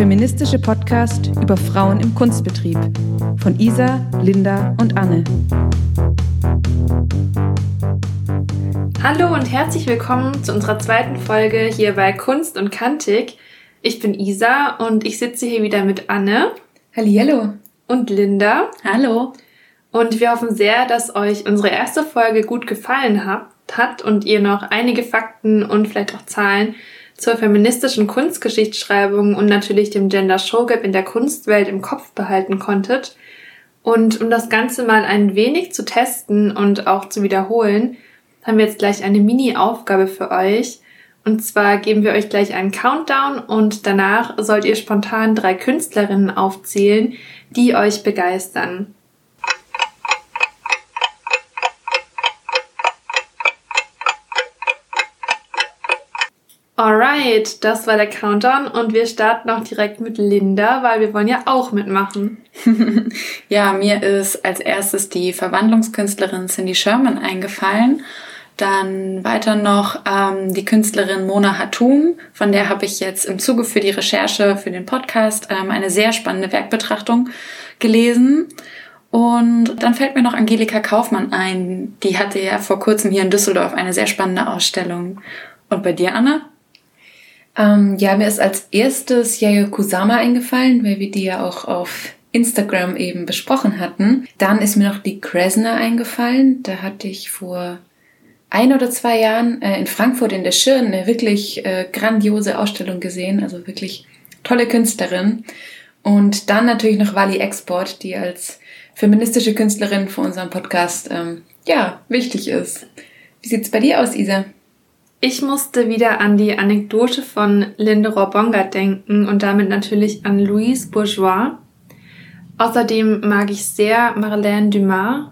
Feministische Podcast über Frauen im Kunstbetrieb von Isa, Linda und Anne. Hallo und herzlich willkommen zu unserer zweiten Folge hier bei Kunst und Kantig. Ich bin Isa und ich sitze hier wieder mit Anne. Hallihallo. Und Linda. Hallo. Und wir hoffen sehr, dass euch unsere erste Folge gut gefallen hat und ihr noch einige Fakten und vielleicht auch Zahlen zur feministischen Kunstgeschichtsschreibung und natürlich dem Gender Show Gap in der Kunstwelt im Kopf behalten konntet. Und um das Ganze mal ein wenig zu testen und auch zu wiederholen, haben wir jetzt gleich eine Mini-Aufgabe für euch. Und zwar geben wir euch gleich einen Countdown und danach sollt ihr spontan drei Künstlerinnen aufzählen, die euch begeistern. Alright, das war der Countdown und wir starten auch direkt mit Linda, weil wir wollen ja auch mitmachen. ja, mir ist als erstes die Verwandlungskünstlerin Cindy Sherman eingefallen. Dann weiter noch ähm, die Künstlerin Mona Hatum, von der habe ich jetzt im Zuge für die Recherche für den Podcast ähm, eine sehr spannende Werkbetrachtung gelesen. Und dann fällt mir noch Angelika Kaufmann ein. Die hatte ja vor kurzem hier in Düsseldorf eine sehr spannende Ausstellung. Und bei dir, Anna? Ähm, ja, mir ist als erstes Yayo Kusama eingefallen, weil wir die ja auch auf Instagram eben besprochen hatten. Dann ist mir noch die Kresner eingefallen. Da hatte ich vor ein oder zwei Jahren äh, in Frankfurt in der Schirn eine wirklich äh, grandiose Ausstellung gesehen. Also wirklich tolle Künstlerin. Und dann natürlich noch Wally Export, die als feministische Künstlerin für unseren Podcast ähm, ja wichtig ist. Wie sieht's bei dir aus, Isa? Ich musste wieder an die Anekdote von Linde Robonga denken und damit natürlich an Louise Bourgeois. Außerdem mag ich sehr Marlène Dumas.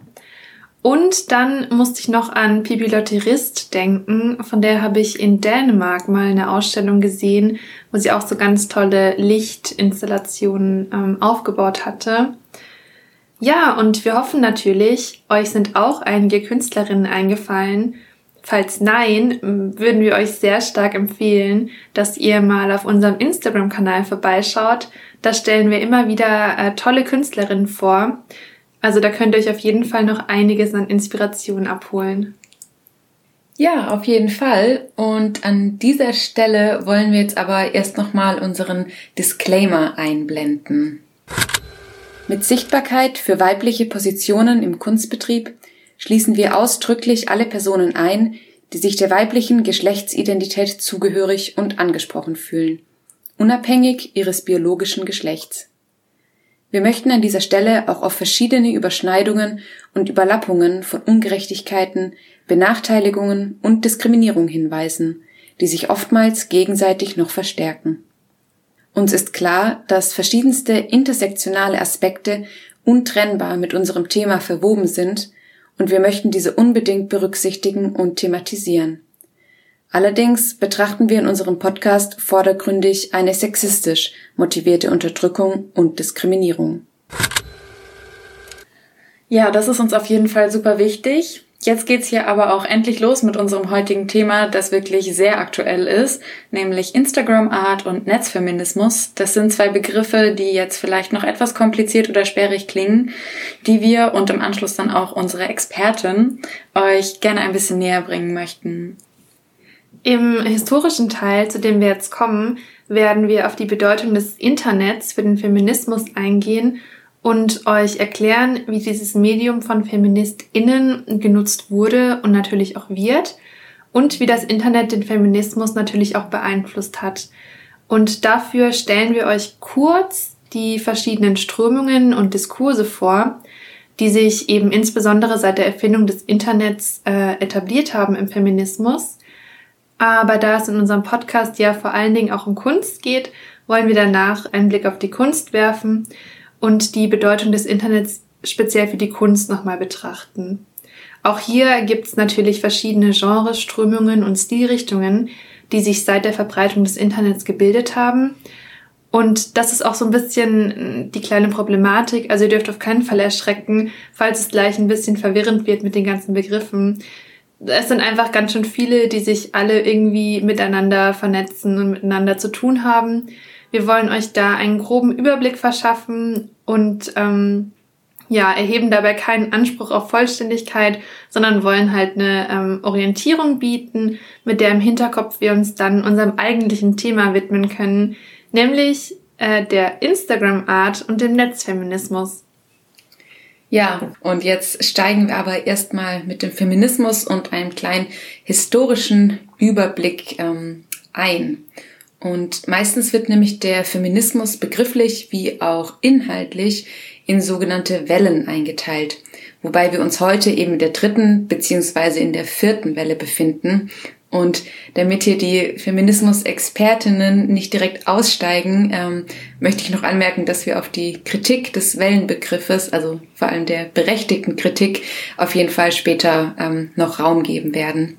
Und dann musste ich noch an Pipi Lotterist denken. Von der habe ich in Dänemark mal eine Ausstellung gesehen, wo sie auch so ganz tolle Lichtinstallationen ähm, aufgebaut hatte. Ja, und wir hoffen natürlich, euch sind auch einige Künstlerinnen eingefallen Falls nein, würden wir euch sehr stark empfehlen, dass ihr mal auf unserem Instagram-Kanal vorbeischaut. Da stellen wir immer wieder äh, tolle Künstlerinnen vor. Also da könnt ihr euch auf jeden Fall noch einiges an Inspiration abholen. Ja, auf jeden Fall. Und an dieser Stelle wollen wir jetzt aber erst nochmal unseren Disclaimer einblenden. Mit Sichtbarkeit für weibliche Positionen im Kunstbetrieb schließen wir ausdrücklich alle Personen ein, die sich der weiblichen Geschlechtsidentität zugehörig und angesprochen fühlen, unabhängig ihres biologischen Geschlechts. Wir möchten an dieser Stelle auch auf verschiedene Überschneidungen und Überlappungen von Ungerechtigkeiten, Benachteiligungen und Diskriminierung hinweisen, die sich oftmals gegenseitig noch verstärken. Uns ist klar, dass verschiedenste intersektionale Aspekte untrennbar mit unserem Thema verwoben sind und wir möchten diese unbedingt berücksichtigen und thematisieren. Allerdings betrachten wir in unserem Podcast vordergründig eine sexistisch motivierte Unterdrückung und Diskriminierung. Ja, das ist uns auf jeden Fall super wichtig. Jetzt geht's hier aber auch endlich los mit unserem heutigen Thema, das wirklich sehr aktuell ist, nämlich Instagram Art und Netzfeminismus. Das sind zwei Begriffe, die jetzt vielleicht noch etwas kompliziert oder sperrig klingen, die wir und im Anschluss dann auch unsere Expertin euch gerne ein bisschen näher bringen möchten. Im historischen Teil, zu dem wir jetzt kommen, werden wir auf die Bedeutung des Internets für den Feminismus eingehen und euch erklären, wie dieses Medium von FeministInnen genutzt wurde und natürlich auch wird und wie das Internet den Feminismus natürlich auch beeinflusst hat. Und dafür stellen wir euch kurz die verschiedenen Strömungen und Diskurse vor, die sich eben insbesondere seit der Erfindung des Internets äh, etabliert haben im Feminismus. Aber da es in unserem Podcast ja vor allen Dingen auch um Kunst geht, wollen wir danach einen Blick auf die Kunst werfen und die Bedeutung des Internets speziell für die Kunst nochmal betrachten. Auch hier gibt es natürlich verschiedene Genres, Strömungen und Stilrichtungen, die sich seit der Verbreitung des Internets gebildet haben. Und das ist auch so ein bisschen die kleine Problematik. Also ihr dürft auf keinen Fall erschrecken, falls es gleich ein bisschen verwirrend wird mit den ganzen Begriffen. es sind einfach ganz schön viele, die sich alle irgendwie miteinander vernetzen und miteinander zu tun haben. Wir wollen euch da einen groben Überblick verschaffen und ähm, ja, erheben dabei keinen Anspruch auf Vollständigkeit, sondern wollen halt eine ähm, Orientierung bieten, mit der im Hinterkopf wir uns dann unserem eigentlichen Thema widmen können, nämlich äh, der Instagram-Art und dem Netzfeminismus. Ja, und jetzt steigen wir aber erstmal mit dem Feminismus und einem kleinen historischen Überblick ähm, ein. Und meistens wird nämlich der Feminismus begrifflich wie auch inhaltlich in sogenannte Wellen eingeteilt, wobei wir uns heute eben in der dritten beziehungsweise in der vierten Welle befinden. Und damit hier die Feminismus-Expertinnen nicht direkt aussteigen, ähm, möchte ich noch anmerken, dass wir auf die Kritik des Wellenbegriffes, also vor allem der berechtigten Kritik, auf jeden Fall später ähm, noch Raum geben werden.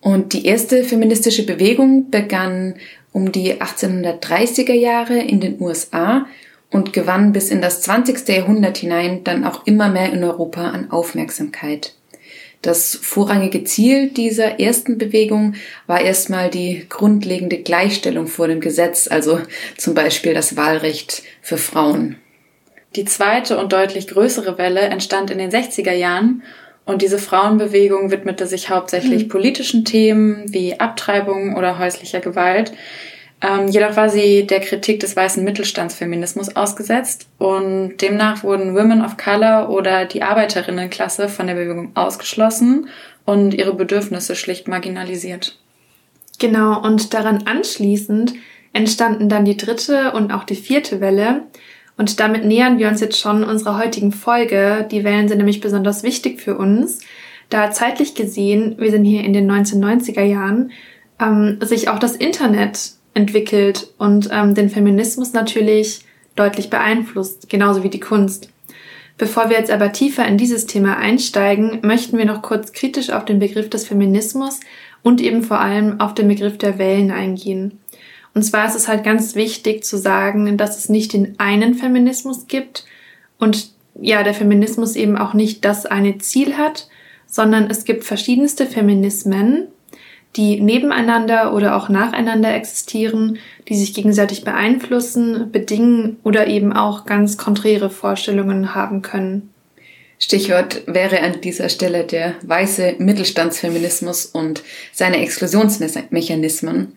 Und die erste feministische Bewegung begann um die 1830er Jahre in den USA und gewann bis in das 20. Jahrhundert hinein dann auch immer mehr in Europa an Aufmerksamkeit. Das vorrangige Ziel dieser ersten Bewegung war erstmal die grundlegende Gleichstellung vor dem Gesetz, also zum Beispiel das Wahlrecht für Frauen. Die zweite und deutlich größere Welle entstand in den 60er Jahren und diese Frauenbewegung widmete sich hauptsächlich mhm. politischen Themen wie Abtreibung oder häuslicher Gewalt, ähm, jedoch war sie der Kritik des weißen Mittelstandsfeminismus ausgesetzt und demnach wurden Women of Color oder die Arbeiterinnenklasse von der Bewegung ausgeschlossen und ihre Bedürfnisse schlicht marginalisiert. Genau, und daran anschließend entstanden dann die dritte und auch die vierte Welle. Und damit nähern wir uns jetzt schon unserer heutigen Folge. Die Wellen sind nämlich besonders wichtig für uns, da zeitlich gesehen, wir sind hier in den 1990er Jahren, ähm, sich auch das Internet entwickelt und ähm, den Feminismus natürlich deutlich beeinflusst, genauso wie die Kunst. Bevor wir jetzt aber tiefer in dieses Thema einsteigen, möchten wir noch kurz kritisch auf den Begriff des Feminismus und eben vor allem auf den Begriff der Wellen eingehen. Und zwar ist es halt ganz wichtig zu sagen, dass es nicht den einen Feminismus gibt und ja, der Feminismus eben auch nicht das eine Ziel hat, sondern es gibt verschiedenste Feminismen die nebeneinander oder auch nacheinander existieren, die sich gegenseitig beeinflussen, bedingen oder eben auch ganz konträre Vorstellungen haben können. Stichwort wäre an dieser Stelle der weiße Mittelstandsfeminismus und seine Exklusionsmechanismen.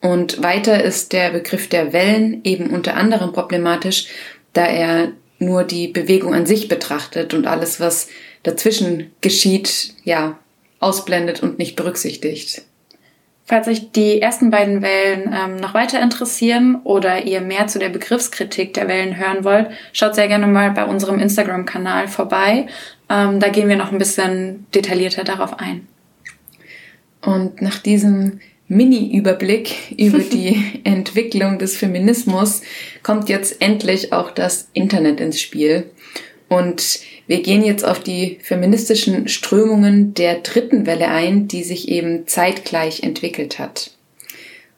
Und weiter ist der Begriff der Wellen eben unter anderem problematisch, da er nur die Bewegung an sich betrachtet und alles, was dazwischen geschieht, ja, ausblendet und nicht berücksichtigt. Falls euch die ersten beiden Wellen ähm, noch weiter interessieren oder ihr mehr zu der Begriffskritik der Wellen hören wollt, schaut sehr gerne mal bei unserem Instagram-Kanal vorbei. Ähm, da gehen wir noch ein bisschen detaillierter darauf ein. Und nach diesem Mini-Überblick über die Entwicklung des Feminismus kommt jetzt endlich auch das Internet ins Spiel. Und wir gehen jetzt auf die feministischen Strömungen der dritten Welle ein, die sich eben zeitgleich entwickelt hat.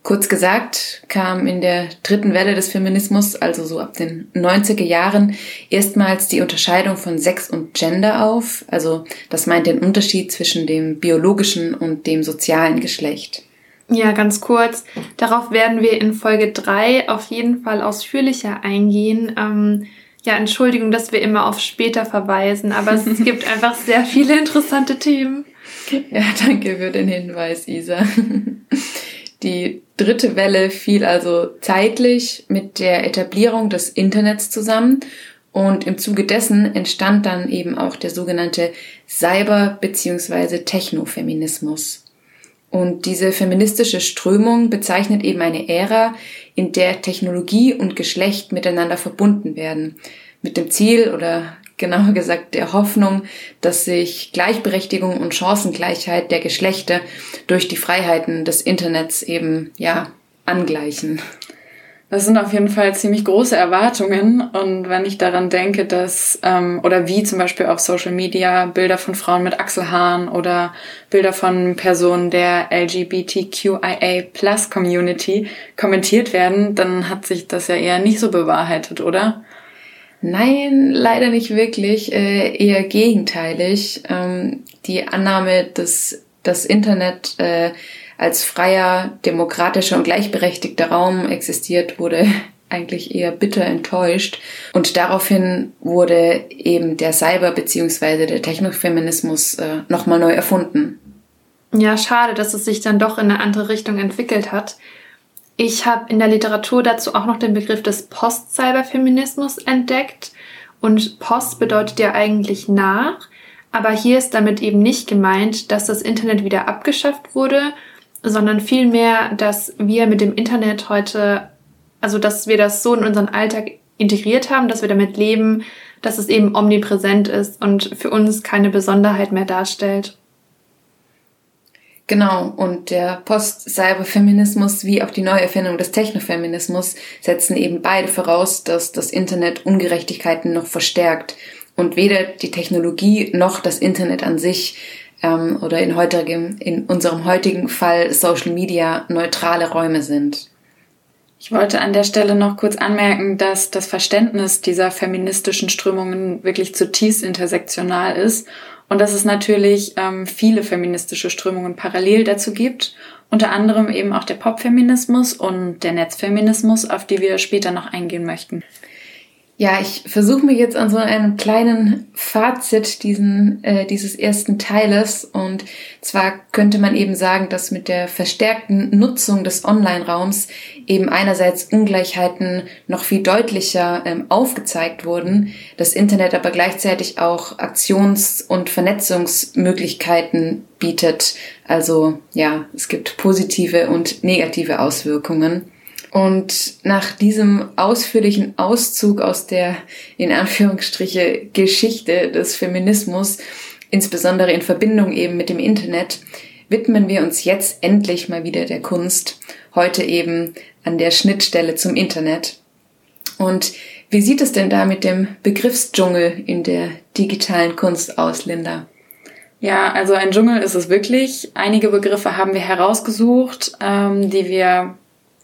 Kurz gesagt kam in der dritten Welle des Feminismus, also so ab den 90er Jahren, erstmals die Unterscheidung von Sex und Gender auf. Also das meint den Unterschied zwischen dem biologischen und dem sozialen Geschlecht. Ja, ganz kurz. Darauf werden wir in Folge drei auf jeden Fall ausführlicher eingehen. Ähm, ja, Entschuldigung, dass wir immer auf später verweisen, aber es gibt einfach sehr viele interessante Themen. Ja, danke für den Hinweis, Isa. Die dritte Welle fiel also zeitlich mit der Etablierung des Internets zusammen und im Zuge dessen entstand dann eben auch der sogenannte Cyber- bzw. Technofeminismus. Und diese feministische Strömung bezeichnet eben eine Ära, in der Technologie und Geschlecht miteinander verbunden werden. Mit dem Ziel oder genauer gesagt der Hoffnung, dass sich Gleichberechtigung und Chancengleichheit der Geschlechter durch die Freiheiten des Internets eben, ja, angleichen. Das sind auf jeden Fall ziemlich große Erwartungen. Und wenn ich daran denke, dass, ähm, oder wie zum Beispiel auf Social Media Bilder von Frauen mit Achselhaaren oder Bilder von Personen der LGBTQIA Plus Community kommentiert werden, dann hat sich das ja eher nicht so bewahrheitet, oder? Nein, leider nicht wirklich, äh, eher gegenteilig. Ähm, die Annahme, dass das Internet äh, als freier, demokratischer und gleichberechtigter Raum existiert, wurde eigentlich eher bitter enttäuscht. Und daraufhin wurde eben der Cyber- bzw. der Technofeminismus äh, nochmal neu erfunden. Ja, schade, dass es sich dann doch in eine andere Richtung entwickelt hat. Ich habe in der Literatur dazu auch noch den Begriff des Post-Cyberfeminismus entdeckt. Und Post bedeutet ja eigentlich nach. Aber hier ist damit eben nicht gemeint, dass das Internet wieder abgeschafft wurde, sondern vielmehr, dass wir mit dem Internet heute, also dass wir das so in unseren Alltag integriert haben, dass wir damit leben, dass es eben omnipräsent ist und für uns keine Besonderheit mehr darstellt. Genau, und der Post-Cyber-Feminismus wie auch die Neuerfindung des Technofeminismus setzen eben beide voraus, dass das Internet Ungerechtigkeiten noch verstärkt und weder die Technologie noch das Internet an sich ähm, oder in, heutigem, in unserem heutigen Fall Social Media neutrale Räume sind. Ich wollte an der Stelle noch kurz anmerken, dass das Verständnis dieser feministischen Strömungen wirklich zutiefst intersektional ist und dass es natürlich ähm, viele feministische Strömungen parallel dazu gibt, unter anderem eben auch der Popfeminismus und der Netzfeminismus, auf die wir später noch eingehen möchten. Ja, ich versuche mir jetzt an so einem kleinen Fazit diesen, äh, dieses ersten Teiles. Und zwar könnte man eben sagen, dass mit der verstärkten Nutzung des Online-Raums eben einerseits Ungleichheiten noch viel deutlicher ähm, aufgezeigt wurden, das Internet aber gleichzeitig auch Aktions- und Vernetzungsmöglichkeiten bietet. Also ja, es gibt positive und negative Auswirkungen. Und nach diesem ausführlichen Auszug aus der, in Anführungsstriche, Geschichte des Feminismus, insbesondere in Verbindung eben mit dem Internet, widmen wir uns jetzt endlich mal wieder der Kunst, heute eben an der Schnittstelle zum Internet. Und wie sieht es denn da mit dem Begriffsdschungel in der digitalen Kunst aus, Linda? Ja, also ein Dschungel ist es wirklich. Einige Begriffe haben wir herausgesucht, ähm, die wir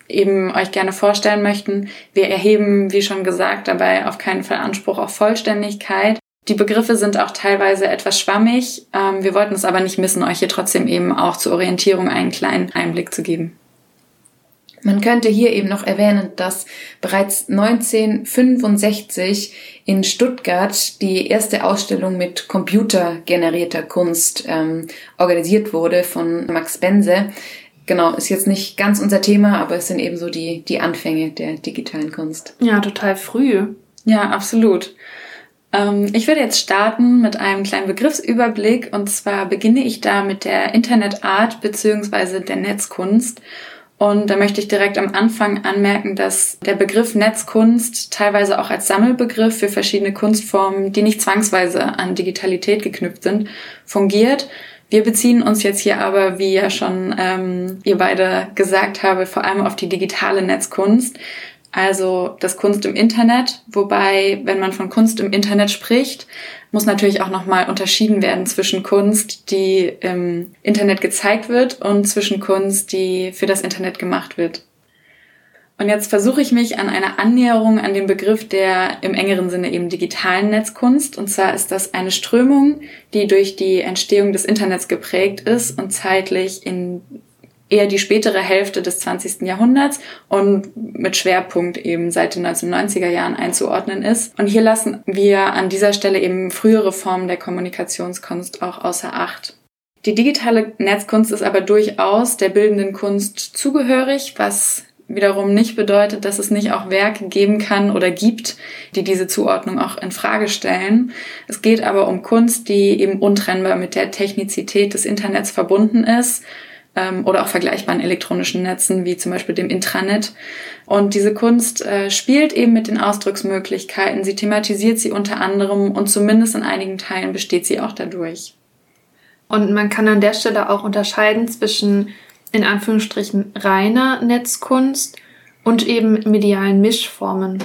eben euch gerne vorstellen möchten. Wir erheben, wie schon gesagt, dabei auf keinen Fall Anspruch auf Vollständigkeit. Die Begriffe sind auch teilweise etwas schwammig. Ähm, wir wollten es aber nicht missen, euch hier trotzdem eben auch zur Orientierung einen kleinen Einblick zu geben. Man könnte hier eben noch erwähnen, dass bereits 1965 in Stuttgart die erste Ausstellung mit computergenerierter Kunst ähm, organisiert wurde von Max Bense. Genau, ist jetzt nicht ganz unser Thema, aber es sind eben so die, die Anfänge der digitalen Kunst. Ja, total früh. Ja, absolut. Ähm, ich würde jetzt starten mit einem kleinen Begriffsüberblick und zwar beginne ich da mit der Internetart beziehungsweise der Netzkunst. Und da möchte ich direkt am Anfang anmerken, dass der Begriff Netzkunst teilweise auch als Sammelbegriff für verschiedene Kunstformen, die nicht zwangsweise an Digitalität geknüpft sind, fungiert. Wir beziehen uns jetzt hier aber, wie ja schon ähm, ihr beide gesagt habe, vor allem auf die digitale Netzkunst, also das Kunst im Internet. Wobei, wenn man von Kunst im Internet spricht, muss natürlich auch nochmal unterschieden werden zwischen Kunst, die im Internet gezeigt wird und zwischen Kunst, die für das Internet gemacht wird. Und jetzt versuche ich mich an einer Annäherung an den Begriff der im engeren Sinne eben digitalen Netzkunst. Und zwar ist das eine Strömung, die durch die Entstehung des Internets geprägt ist und zeitlich in eher die spätere Hälfte des 20. Jahrhunderts und mit Schwerpunkt eben seit den 1990er Jahren einzuordnen ist. Und hier lassen wir an dieser Stelle eben frühere Formen der Kommunikationskunst auch außer Acht. Die digitale Netzkunst ist aber durchaus der bildenden Kunst zugehörig, was wiederum nicht bedeutet, dass es nicht auch Werke geben kann oder gibt, die diese Zuordnung auch in Frage stellen. Es geht aber um Kunst, die eben untrennbar mit der Technizität des Internets verbunden ist ähm, oder auch vergleichbaren elektronischen Netzen wie zum Beispiel dem Intranet. Und diese Kunst äh, spielt eben mit den Ausdrucksmöglichkeiten. Sie thematisiert sie unter anderem und zumindest in einigen Teilen besteht sie auch dadurch. Und man kann an der Stelle auch unterscheiden zwischen in Anführungsstrichen reiner Netzkunst und eben medialen Mischformen.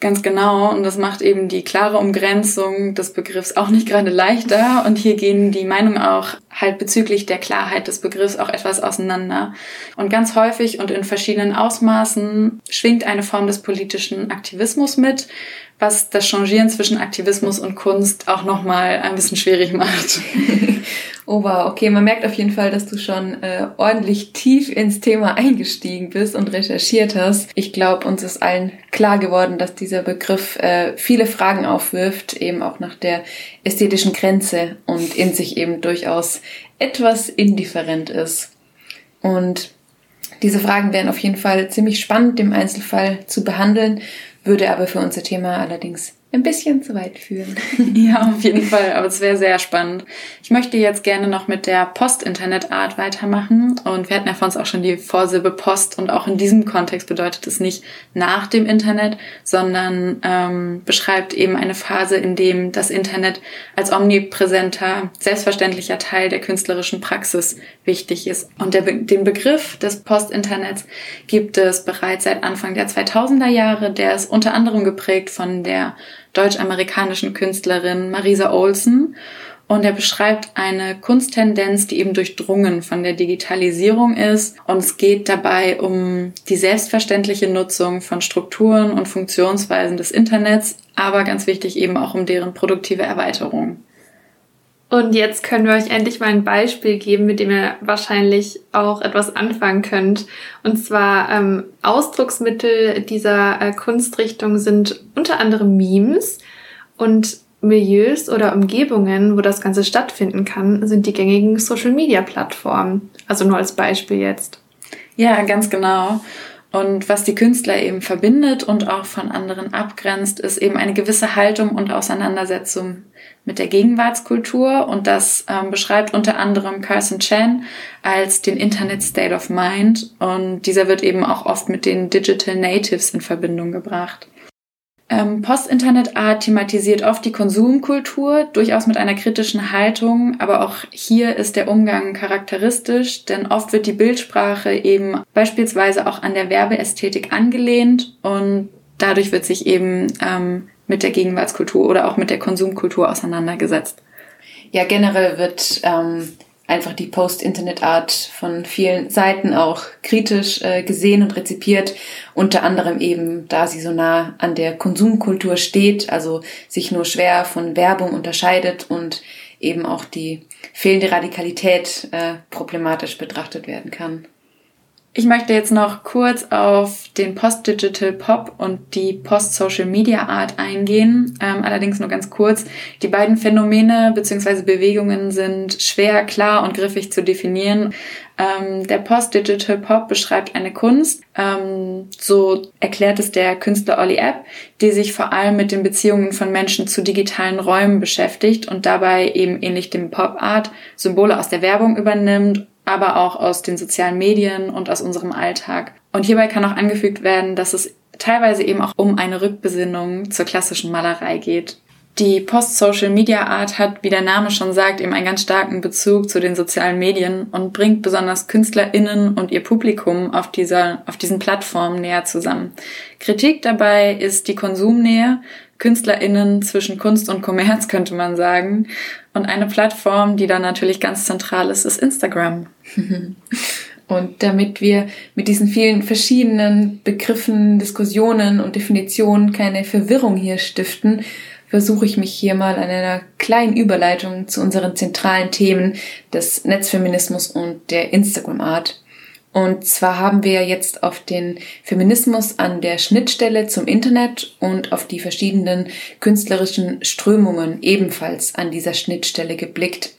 Ganz genau. Und das macht eben die klare Umgrenzung des Begriffs auch nicht gerade leichter. Und hier gehen die Meinungen auch halt bezüglich der Klarheit des Begriffs auch etwas auseinander. Und ganz häufig und in verschiedenen Ausmaßen schwingt eine Form des politischen Aktivismus mit, was das Changieren zwischen Aktivismus und Kunst auch nochmal ein bisschen schwierig macht. oh wow, okay, man merkt auf jeden Fall, dass du schon äh, ordentlich tief ins Thema eingestiegen bist und recherchiert hast. Ich glaube, uns ist allen klar geworden, dass dieser Begriff äh, viele Fragen aufwirft, eben auch nach der ästhetischen Grenze und in sich eben durchaus etwas indifferent ist. Und diese Fragen wären auf jeden Fall ziemlich spannend im Einzelfall zu behandeln würde aber für unser Thema allerdings ein bisschen zu weit führen. ja, auf jeden Fall, aber es wäre sehr spannend. Ich möchte jetzt gerne noch mit der Post-Internet-Art weitermachen und wir hatten ja von uns auch schon die Vorsilbe Post und auch in diesem Kontext bedeutet es nicht nach dem Internet, sondern ähm, beschreibt eben eine Phase, in dem das Internet als omnipräsenter, selbstverständlicher Teil der künstlerischen Praxis wichtig ist. Und der, den Begriff des Post-Internets gibt es bereits seit Anfang der 2000er Jahre, der ist unter anderem geprägt von der deutsch-amerikanischen Künstlerin Marisa Olsen. Und er beschreibt eine Kunsttendenz, die eben durchdrungen von der Digitalisierung ist. Und es geht dabei um die selbstverständliche Nutzung von Strukturen und Funktionsweisen des Internets, aber ganz wichtig eben auch um deren produktive Erweiterung. Und jetzt können wir euch endlich mal ein Beispiel geben, mit dem ihr wahrscheinlich auch etwas anfangen könnt. Und zwar ähm, Ausdrucksmittel dieser äh, Kunstrichtung sind unter anderem Memes und Milieus oder Umgebungen, wo das Ganze stattfinden kann, sind die gängigen Social-Media-Plattformen. Also nur als Beispiel jetzt. Ja, ganz genau. Und was die Künstler eben verbindet und auch von anderen abgrenzt, ist eben eine gewisse Haltung und Auseinandersetzung mit der Gegenwartskultur. Und das ähm, beschreibt unter anderem Carson Chan als den Internet State of Mind. Und dieser wird eben auch oft mit den Digital Natives in Verbindung gebracht. Ähm, Post-Internet-Art thematisiert oft die Konsumkultur, durchaus mit einer kritischen Haltung, aber auch hier ist der Umgang charakteristisch, denn oft wird die Bildsprache eben beispielsweise auch an der Werbeästhetik angelehnt und dadurch wird sich eben ähm, mit der Gegenwartskultur oder auch mit der Konsumkultur auseinandergesetzt. Ja, generell wird ähm, einfach die Post-Internet-Art von vielen Seiten auch kritisch äh, gesehen und rezipiert, unter anderem eben, da sie so nah an der Konsumkultur steht, also sich nur schwer von Werbung unterscheidet und eben auch die fehlende Radikalität äh, problematisch betrachtet werden kann. Ich möchte jetzt noch kurz auf den Post-Digital Pop und die Post-Social-Media-Art eingehen. Ähm, allerdings nur ganz kurz. Die beiden Phänomene bzw. Bewegungen sind schwer, klar und griffig zu definieren. Ähm, der Post-Digital Pop beschreibt eine Kunst, ähm, so erklärt es der Künstler Olli App, die sich vor allem mit den Beziehungen von Menschen zu digitalen Räumen beschäftigt und dabei eben ähnlich dem Pop-Art Symbole aus der Werbung übernimmt aber auch aus den sozialen Medien und aus unserem Alltag. Und hierbei kann auch angefügt werden, dass es teilweise eben auch um eine Rückbesinnung zur klassischen Malerei geht. Die Post-Social-Media-Art hat, wie der Name schon sagt, eben einen ganz starken Bezug zu den sozialen Medien und bringt besonders KünstlerInnen und ihr Publikum auf dieser, auf diesen Plattformen näher zusammen. Kritik dabei ist die Konsumnähe, KünstlerInnen zwischen Kunst und Kommerz, könnte man sagen. Und eine Plattform, die da natürlich ganz zentral ist, ist Instagram. Und damit wir mit diesen vielen verschiedenen Begriffen, Diskussionen und Definitionen keine Verwirrung hier stiften, versuche ich mich hier mal an einer kleinen Überleitung zu unseren zentralen Themen des Netzfeminismus und der Instagram-Art. Und zwar haben wir jetzt auf den Feminismus an der Schnittstelle zum Internet und auf die verschiedenen künstlerischen Strömungen ebenfalls an dieser Schnittstelle geblickt.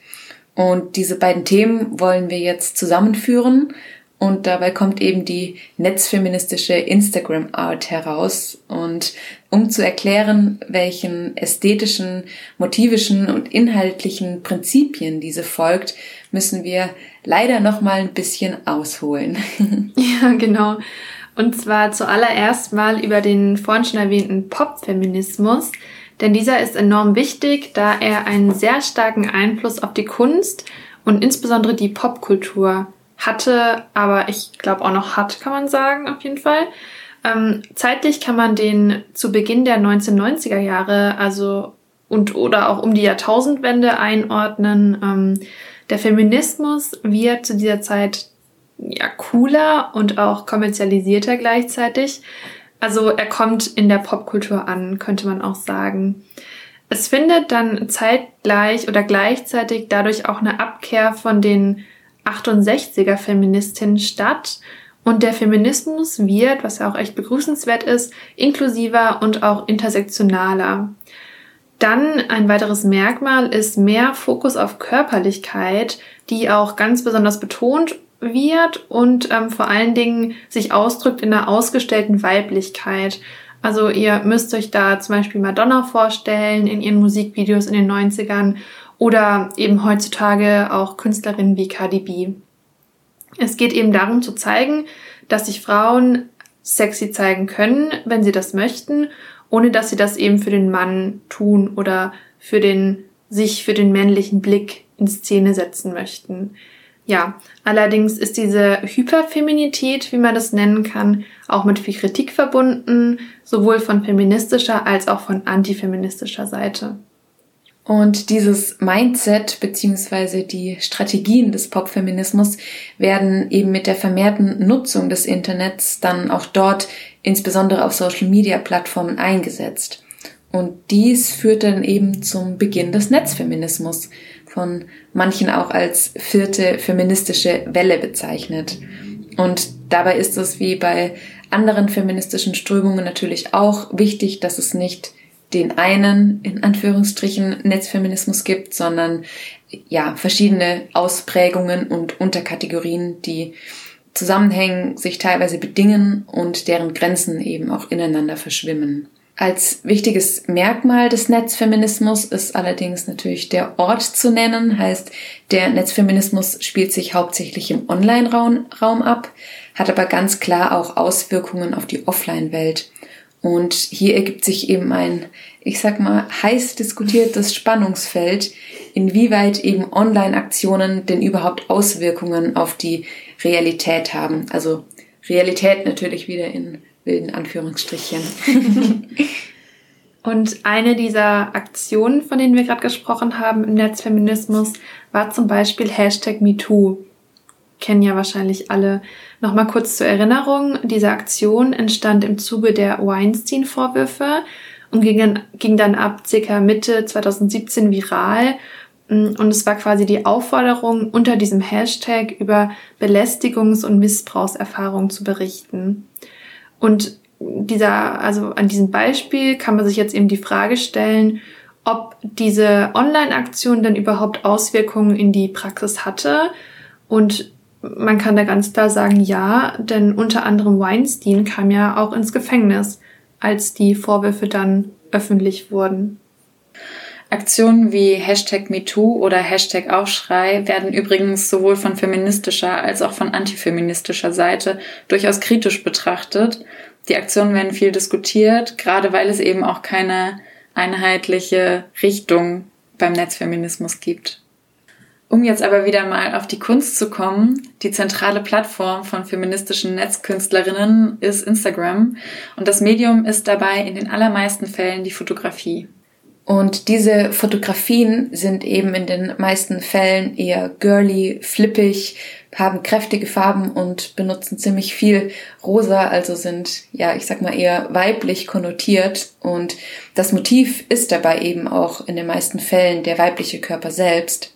Und diese beiden Themen wollen wir jetzt zusammenführen und dabei kommt eben die netzfeministische Instagram Art heraus. Und um zu erklären, welchen ästhetischen, motivischen und inhaltlichen Prinzipien diese folgt, müssen wir leider noch mal ein bisschen ausholen. Ja, genau. Und zwar zuallererst mal über den vorhin schon erwähnten Pop-Feminismus. Denn dieser ist enorm wichtig, da er einen sehr starken Einfluss auf die Kunst und insbesondere die Popkultur hatte, aber ich glaube auch noch hat, kann man sagen, auf jeden Fall. Ähm, zeitlich kann man den zu Beginn der 1990er Jahre, also und oder auch um die Jahrtausendwende einordnen. Ähm, der Feminismus wird zu dieser Zeit ja cooler und auch kommerzialisierter gleichzeitig. Also er kommt in der Popkultur an, könnte man auch sagen. Es findet dann zeitgleich oder gleichzeitig dadurch auch eine Abkehr von den 68er Feministinnen statt und der Feminismus wird, was ja auch echt begrüßenswert ist, inklusiver und auch intersektionaler. Dann ein weiteres Merkmal ist mehr Fokus auf Körperlichkeit, die auch ganz besonders betont wird und ähm, vor allen Dingen sich ausdrückt in einer ausgestellten Weiblichkeit. Also ihr müsst euch da zum Beispiel Madonna vorstellen in ihren Musikvideos in den 90ern oder eben heutzutage auch Künstlerinnen wie Cardi B. Es geht eben darum zu zeigen, dass sich Frauen sexy zeigen können, wenn sie das möchten, ohne dass sie das eben für den Mann tun oder für den, sich für den männlichen Blick in Szene setzen möchten. Ja, allerdings ist diese Hyperfeminität, wie man das nennen kann, auch mit viel Kritik verbunden, sowohl von feministischer als auch von antifeministischer Seite. Und dieses Mindset beziehungsweise die Strategien des Popfeminismus werden eben mit der vermehrten Nutzung des Internets dann auch dort insbesondere auf Social-Media-Plattformen eingesetzt. Und dies führt dann eben zum Beginn des Netzfeminismus, von manchen auch als vierte feministische Welle bezeichnet. Und dabei ist es wie bei anderen feministischen Strömungen natürlich auch wichtig, dass es nicht den einen, in Anführungsstrichen, Netzfeminismus gibt, sondern ja, verschiedene Ausprägungen und Unterkategorien, die zusammenhängen, sich teilweise bedingen und deren Grenzen eben auch ineinander verschwimmen. Als wichtiges Merkmal des Netzfeminismus ist allerdings natürlich der Ort zu nennen, heißt der Netzfeminismus spielt sich hauptsächlich im Online-Raum ab, hat aber ganz klar auch Auswirkungen auf die Offline-Welt. Und hier ergibt sich eben ein, ich sag mal, heiß diskutiertes Spannungsfeld, inwieweit eben Online-Aktionen denn überhaupt Auswirkungen auf die Realität haben. Also Realität natürlich wieder in wilden Anführungsstrichen. Und eine dieser Aktionen, von denen wir gerade gesprochen haben im Netzfeminismus, war zum Beispiel Hashtag MeToo. Kennen ja wahrscheinlich alle. Nochmal kurz zur Erinnerung. Diese Aktion entstand im Zuge der Weinstein-Vorwürfe und ging dann, ging dann ab circa Mitte 2017 viral. Und es war quasi die Aufforderung, unter diesem Hashtag über Belästigungs- und Missbrauchserfahrungen zu berichten. Und dieser, also an diesem Beispiel kann man sich jetzt eben die Frage stellen, ob diese Online-Aktion dann überhaupt Auswirkungen in die Praxis hatte. Und man kann da ganz klar sagen, ja, denn unter anderem Weinstein kam ja auch ins Gefängnis, als die Vorwürfe dann öffentlich wurden. Aktionen wie Hashtag MeToo oder Hashtag Aufschrei werden übrigens sowohl von feministischer als auch von antifeministischer Seite durchaus kritisch betrachtet. Die Aktionen werden viel diskutiert, gerade weil es eben auch keine einheitliche Richtung beim Netzfeminismus gibt. Um jetzt aber wieder mal auf die Kunst zu kommen, die zentrale Plattform von feministischen Netzkünstlerinnen ist Instagram und das Medium ist dabei in den allermeisten Fällen die Fotografie. Und diese Fotografien sind eben in den meisten Fällen eher girly, flippig, haben kräftige Farben und benutzen ziemlich viel rosa, also sind, ja, ich sag mal eher weiblich konnotiert. Und das Motiv ist dabei eben auch in den meisten Fällen der weibliche Körper selbst.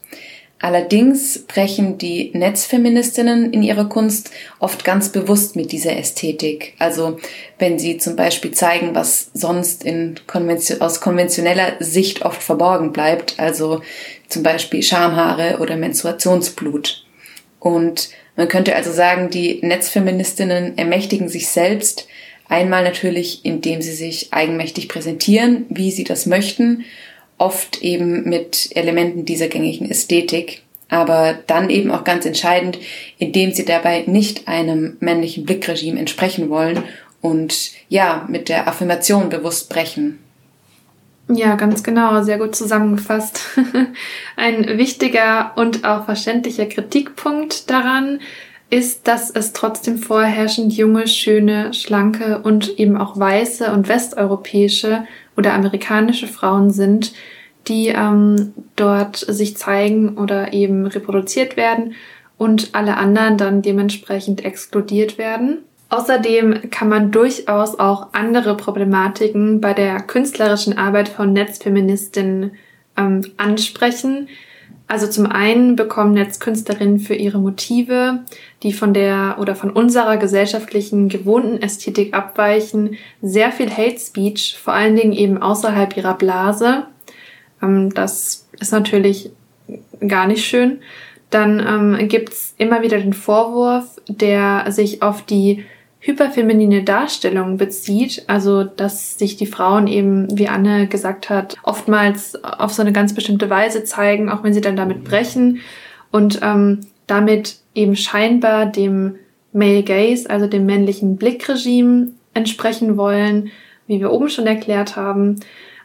Allerdings brechen die Netzfeministinnen in ihrer Kunst oft ganz bewusst mit dieser Ästhetik. Also wenn sie zum Beispiel zeigen, was sonst in Konvention aus konventioneller Sicht oft verborgen bleibt, also zum Beispiel Schamhaare oder Menstruationsblut. Und man könnte also sagen, die Netzfeministinnen ermächtigen sich selbst, einmal natürlich, indem sie sich eigenmächtig präsentieren, wie sie das möchten, oft eben mit Elementen dieser gängigen Ästhetik, aber dann eben auch ganz entscheidend, indem sie dabei nicht einem männlichen Blickregime entsprechen wollen und ja, mit der Affirmation bewusst brechen. Ja, ganz genau, sehr gut zusammengefasst. Ein wichtiger und auch verständlicher Kritikpunkt daran ist, dass es trotzdem vorherrschend junge, schöne, schlanke und eben auch weiße und westeuropäische oder amerikanische Frauen sind, die ähm, dort sich zeigen oder eben reproduziert werden und alle anderen dann dementsprechend exkludiert werden. Außerdem kann man durchaus auch andere Problematiken bei der künstlerischen Arbeit von Netzfeministinnen ähm, ansprechen, also zum einen bekommen Netzkünstlerinnen für ihre Motive, die von der oder von unserer gesellschaftlichen gewohnten Ästhetik abweichen, sehr viel Hate Speech, vor allen Dingen eben außerhalb ihrer Blase. Ähm, das ist natürlich gar nicht schön. Dann ähm, gibt's immer wieder den Vorwurf, der sich auf die hyperfeminine Darstellung bezieht, also dass sich die Frauen eben, wie Anne gesagt hat, oftmals auf so eine ganz bestimmte Weise zeigen, auch wenn sie dann damit brechen und ähm, damit eben scheinbar dem Male Gaze, also dem männlichen Blickregime entsprechen wollen, wie wir oben schon erklärt haben.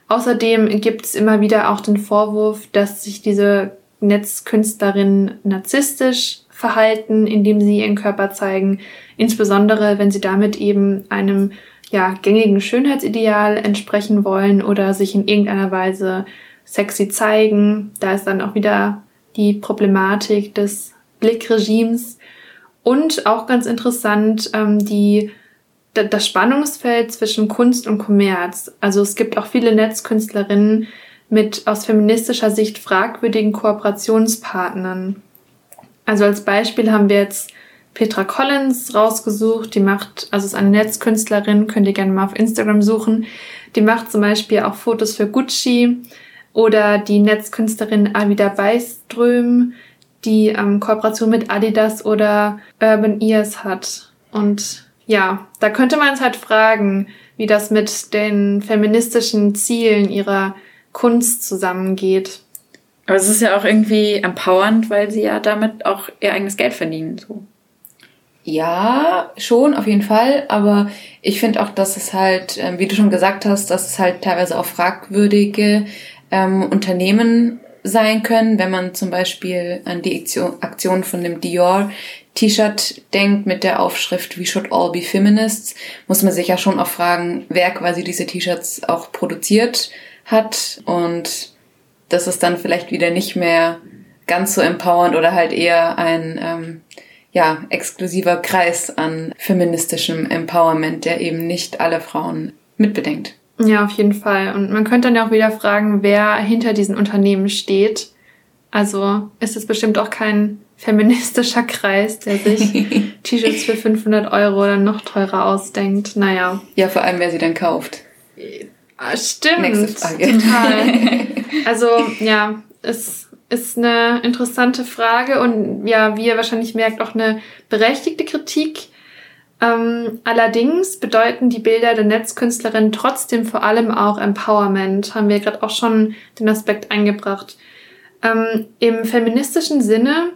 Außerdem gibt es immer wieder auch den Vorwurf, dass sich diese Netzkünstlerinnen narzisstisch verhalten, indem sie ihren Körper zeigen, insbesondere wenn sie damit eben einem ja, gängigen Schönheitsideal entsprechen wollen oder sich in irgendeiner Weise sexy zeigen. Da ist dann auch wieder die Problematik des Blickregimes und auch ganz interessant ähm, die das Spannungsfeld zwischen Kunst und Kommerz. Also es gibt auch viele Netzkünstlerinnen mit aus feministischer Sicht fragwürdigen Kooperationspartnern. Also als Beispiel haben wir jetzt Petra Collins rausgesucht. Die macht, also ist eine Netzkünstlerin, könnt ihr gerne mal auf Instagram suchen. Die macht zum Beispiel auch Fotos für Gucci oder die Netzkünstlerin Avida Beiström, die ähm, Kooperation mit Adidas oder Urban Ears hat. Und ja, da könnte man es halt fragen, wie das mit den feministischen Zielen ihrer Kunst zusammengeht. Aber es ist ja auch irgendwie empowernd, weil sie ja damit auch ihr eigenes Geld verdienen. So. Ja, schon, auf jeden Fall. Aber ich finde auch, dass es halt, ähm, wie du schon gesagt hast, dass es halt teilweise auch fragwürdige ähm, Unternehmen sein können, wenn man zum Beispiel an die Aktion von dem Dior T-Shirt denkt mit der Aufschrift We should all be feminists, muss man sich ja schon auch fragen, wer quasi diese T-Shirts auch produziert hat und das ist dann vielleicht wieder nicht mehr ganz so empowernd oder halt eher ein ähm, ja, exklusiver Kreis an feministischem Empowerment, der eben nicht alle Frauen mitbedenkt. Ja, auf jeden Fall. Und man könnte dann ja auch wieder fragen, wer hinter diesen Unternehmen steht. Also ist es bestimmt auch kein feministischer Kreis, der sich T-Shirts für 500 Euro oder noch teurer ausdenkt. Naja. Ja, vor allem, wer sie dann kauft. Ah, stimmt. Total. Also, ja, es ist eine interessante Frage und ja, wie ihr wahrscheinlich merkt, auch eine berechtigte Kritik. Ähm, allerdings bedeuten die Bilder der Netzkünstlerin trotzdem vor allem auch Empowerment, haben wir gerade auch schon den Aspekt eingebracht. Ähm, Im feministischen Sinne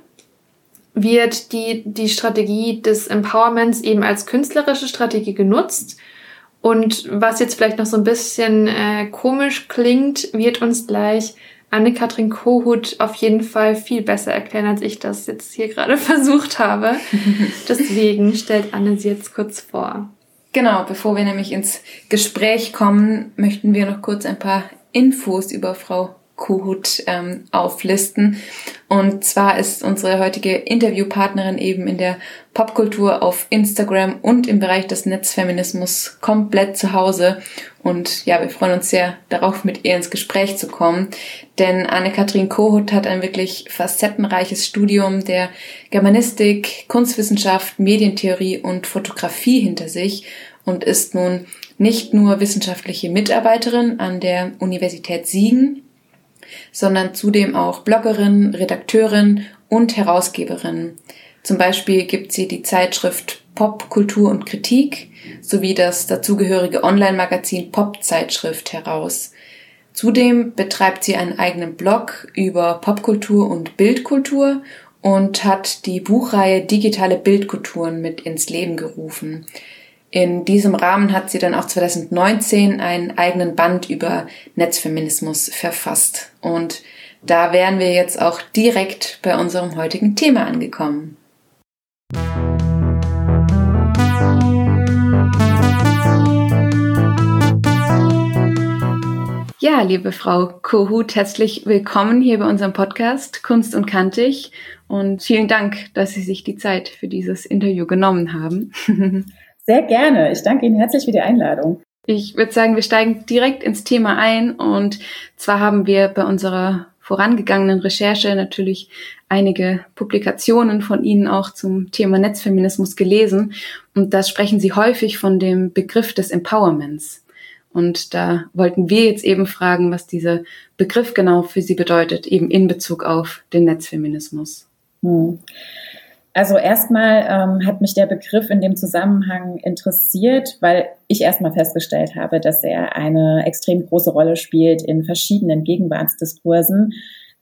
wird die, die Strategie des Empowerments eben als künstlerische Strategie genutzt und was jetzt vielleicht noch so ein bisschen äh, komisch klingt, wird uns gleich Anne-Kathrin Kohut auf jeden Fall viel besser erklären, als ich das jetzt hier gerade versucht habe. Deswegen stellt Anne sie jetzt kurz vor. Genau, bevor wir nämlich ins Gespräch kommen, möchten wir noch kurz ein paar Infos über Frau Kohut ähm, auflisten. Und zwar ist unsere heutige Interviewpartnerin eben in der Popkultur auf Instagram und im Bereich des Netzfeminismus komplett zu Hause. Und ja, wir freuen uns sehr darauf, mit ihr ins Gespräch zu kommen. Denn Anne-Kathrin Kohut hat ein wirklich facettenreiches Studium der Germanistik, Kunstwissenschaft, Medientheorie und Fotografie hinter sich und ist nun nicht nur wissenschaftliche Mitarbeiterin an der Universität Siegen, sondern zudem auch Bloggerin, Redakteurin und Herausgeberin. Zum Beispiel gibt sie die Zeitschrift Pop, Kultur und Kritik sowie das dazugehörige Online-Magazin Pop-Zeitschrift heraus. Zudem betreibt sie einen eigenen Blog über Popkultur und Bildkultur und hat die Buchreihe Digitale Bildkulturen mit ins Leben gerufen. In diesem Rahmen hat sie dann auch 2019 einen eigenen Band über Netzfeminismus verfasst. Und da wären wir jetzt auch direkt bei unserem heutigen Thema angekommen. Ja, liebe Frau Kohut, herzlich willkommen hier bei unserem Podcast Kunst und Kantig und vielen Dank, dass Sie sich die Zeit für dieses Interview genommen haben. Sehr gerne. Ich danke Ihnen herzlich für die Einladung. Ich würde sagen, wir steigen direkt ins Thema ein und zwar haben wir bei unserer vorangegangenen Recherche natürlich einige Publikationen von Ihnen auch zum Thema Netzfeminismus gelesen und da sprechen Sie häufig von dem Begriff des Empowerments. Und da wollten wir jetzt eben fragen, was dieser Begriff genau für Sie bedeutet, eben in Bezug auf den Netzfeminismus. Hm. Also erstmal ähm, hat mich der Begriff in dem Zusammenhang interessiert, weil ich erstmal festgestellt habe, dass er eine extrem große Rolle spielt in verschiedenen Gegenwartsdiskursen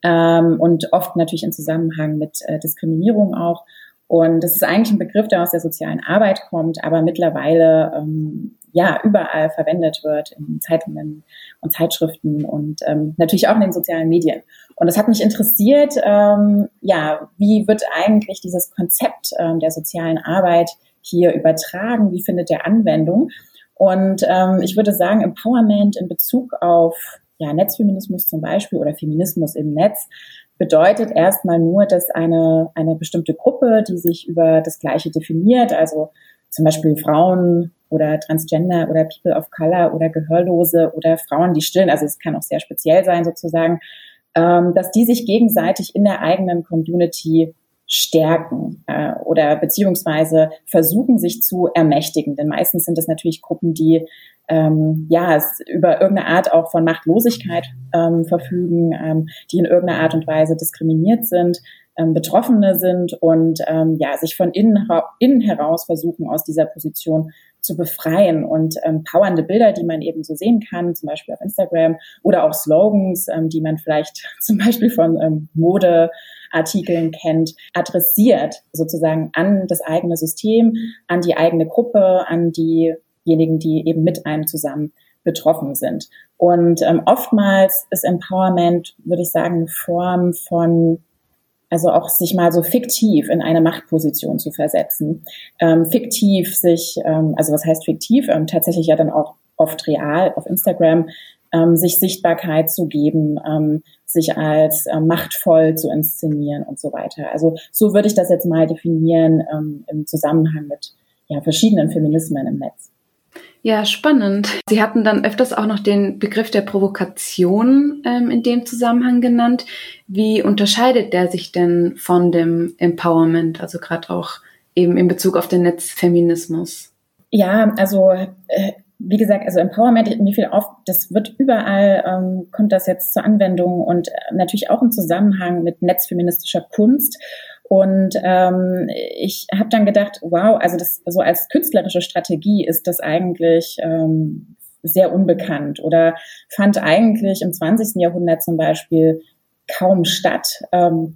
ähm, und oft natürlich in Zusammenhang mit äh, Diskriminierung auch. Und das ist eigentlich ein Begriff, der aus der sozialen Arbeit kommt, aber mittlerweile ähm, ja überall verwendet wird in Zeitungen und Zeitschriften und ähm, natürlich auch in den sozialen Medien. Und es hat mich interessiert, ähm, ja, wie wird eigentlich dieses Konzept ähm, der sozialen Arbeit hier übertragen? Wie findet der Anwendung? Und ähm, ich würde sagen, Empowerment in Bezug auf ja, Netzfeminismus zum Beispiel oder Feminismus im Netz bedeutet erstmal nur, dass eine, eine bestimmte Gruppe, die sich über das Gleiche definiert, also zum Beispiel Frauen oder Transgender oder People of Color oder Gehörlose oder Frauen, die stillen, also es kann auch sehr speziell sein sozusagen, ähm, dass die sich gegenseitig in der eigenen Community stärken äh, oder beziehungsweise versuchen, sich zu ermächtigen. Denn meistens sind es natürlich Gruppen, die ähm, ja über irgendeine Art auch von Machtlosigkeit ähm, verfügen, ähm, die in irgendeiner Art und Weise diskriminiert sind, ähm, Betroffene sind und ähm, ja sich von innen, innen heraus versuchen, aus dieser Position zu befreien und ähm, powernde Bilder, die man eben so sehen kann, zum Beispiel auf Instagram oder auch Slogans, ähm, die man vielleicht zum Beispiel von ähm, Modeartikeln kennt, adressiert sozusagen an das eigene System, an die eigene Gruppe, an diejenigen, die eben mit einem zusammen betroffen sind. Und ähm, oftmals ist Empowerment, würde ich sagen, eine Form von also auch sich mal so fiktiv in eine Machtposition zu versetzen, ähm, fiktiv sich, ähm, also was heißt fiktiv, ähm, tatsächlich ja dann auch oft real auf Instagram, ähm, sich Sichtbarkeit zu geben, ähm, sich als ähm, machtvoll zu inszenieren und so weiter. Also so würde ich das jetzt mal definieren ähm, im Zusammenhang mit ja, verschiedenen Feminismen im Netz. Ja, spannend. Sie hatten dann öfters auch noch den Begriff der Provokation ähm, in dem Zusammenhang genannt. Wie unterscheidet der sich denn von dem Empowerment, also gerade auch eben in Bezug auf den Netzfeminismus? Ja, also äh, wie gesagt, also Empowerment, mir fiel auf, das wird überall, ähm, kommt das jetzt zur Anwendung und äh, natürlich auch im Zusammenhang mit netzfeministischer Kunst. Und ähm, ich habe dann gedacht, wow, also das so als künstlerische Strategie ist das eigentlich ähm, sehr unbekannt oder fand eigentlich im 20. Jahrhundert zum Beispiel kaum statt. Ähm,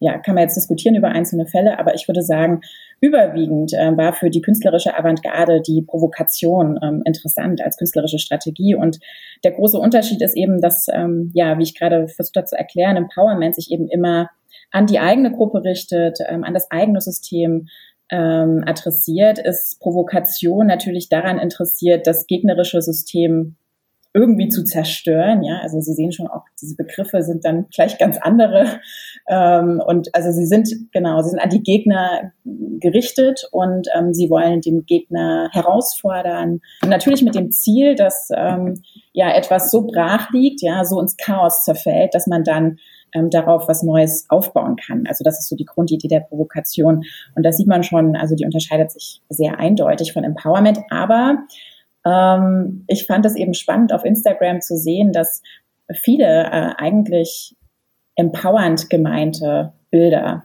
ja, kann man jetzt diskutieren über einzelne Fälle, aber ich würde sagen, überwiegend äh, war für die künstlerische Avantgarde die Provokation ähm, interessant als künstlerische Strategie. Und der große Unterschied ist eben, dass, ähm, ja, wie ich gerade versucht habe zu erklären, Empowerment sich eben immer an die eigene Gruppe richtet, ähm, an das eigene System ähm, adressiert, ist Provokation natürlich daran interessiert, das gegnerische System irgendwie zu zerstören. Ja, also Sie sehen schon auch, diese Begriffe sind dann gleich ganz andere. Ähm, und also sie sind, genau, sie sind an die Gegner gerichtet und ähm, sie wollen den Gegner herausfordern. Natürlich mit dem Ziel, dass ähm, ja etwas so brach liegt, ja, so ins Chaos zerfällt, dass man dann ähm, darauf was Neues aufbauen kann. Also das ist so die Grundidee der Provokation. Und das sieht man schon, also die unterscheidet sich sehr eindeutig von Empowerment. Aber ähm, ich fand es eben spannend auf Instagram zu sehen, dass viele äh, eigentlich empowernd gemeinte Bilder,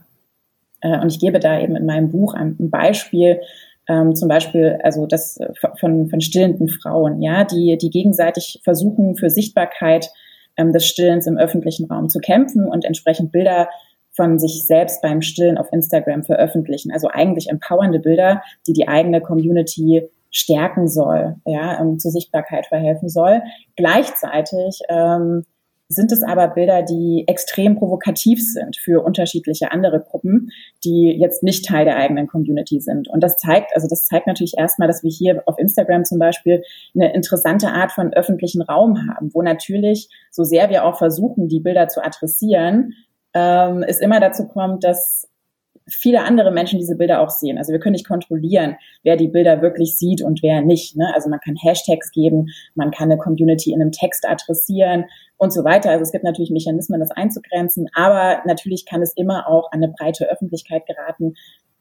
äh, und ich gebe da eben in meinem Buch ein, ein Beispiel, ähm, zum Beispiel also das von, von stillenden Frauen, ja, die, die gegenseitig versuchen für Sichtbarkeit ähm, des Stillens im öffentlichen Raum zu kämpfen und entsprechend Bilder von sich selbst beim Stillen auf Instagram veröffentlichen. Also eigentlich empowernde Bilder, die die eigene Community stärken soll, ja, ähm, zur Sichtbarkeit verhelfen soll. Gleichzeitig ähm, sind es aber Bilder, die extrem provokativ sind für unterschiedliche andere Gruppen, die jetzt nicht Teil der eigenen Community sind. Und das zeigt, also das zeigt natürlich erstmal, dass wir hier auf Instagram zum Beispiel eine interessante Art von öffentlichen Raum haben, wo natürlich, so sehr wir auch versuchen, die Bilder zu adressieren, ähm, es immer dazu kommt, dass viele andere Menschen diese Bilder auch sehen. Also wir können nicht kontrollieren, wer die Bilder wirklich sieht und wer nicht. Ne? Also man kann Hashtags geben, man kann eine Community in einem Text adressieren und so weiter. Also es gibt natürlich Mechanismen, das einzugrenzen, aber natürlich kann es immer auch an eine breite Öffentlichkeit geraten,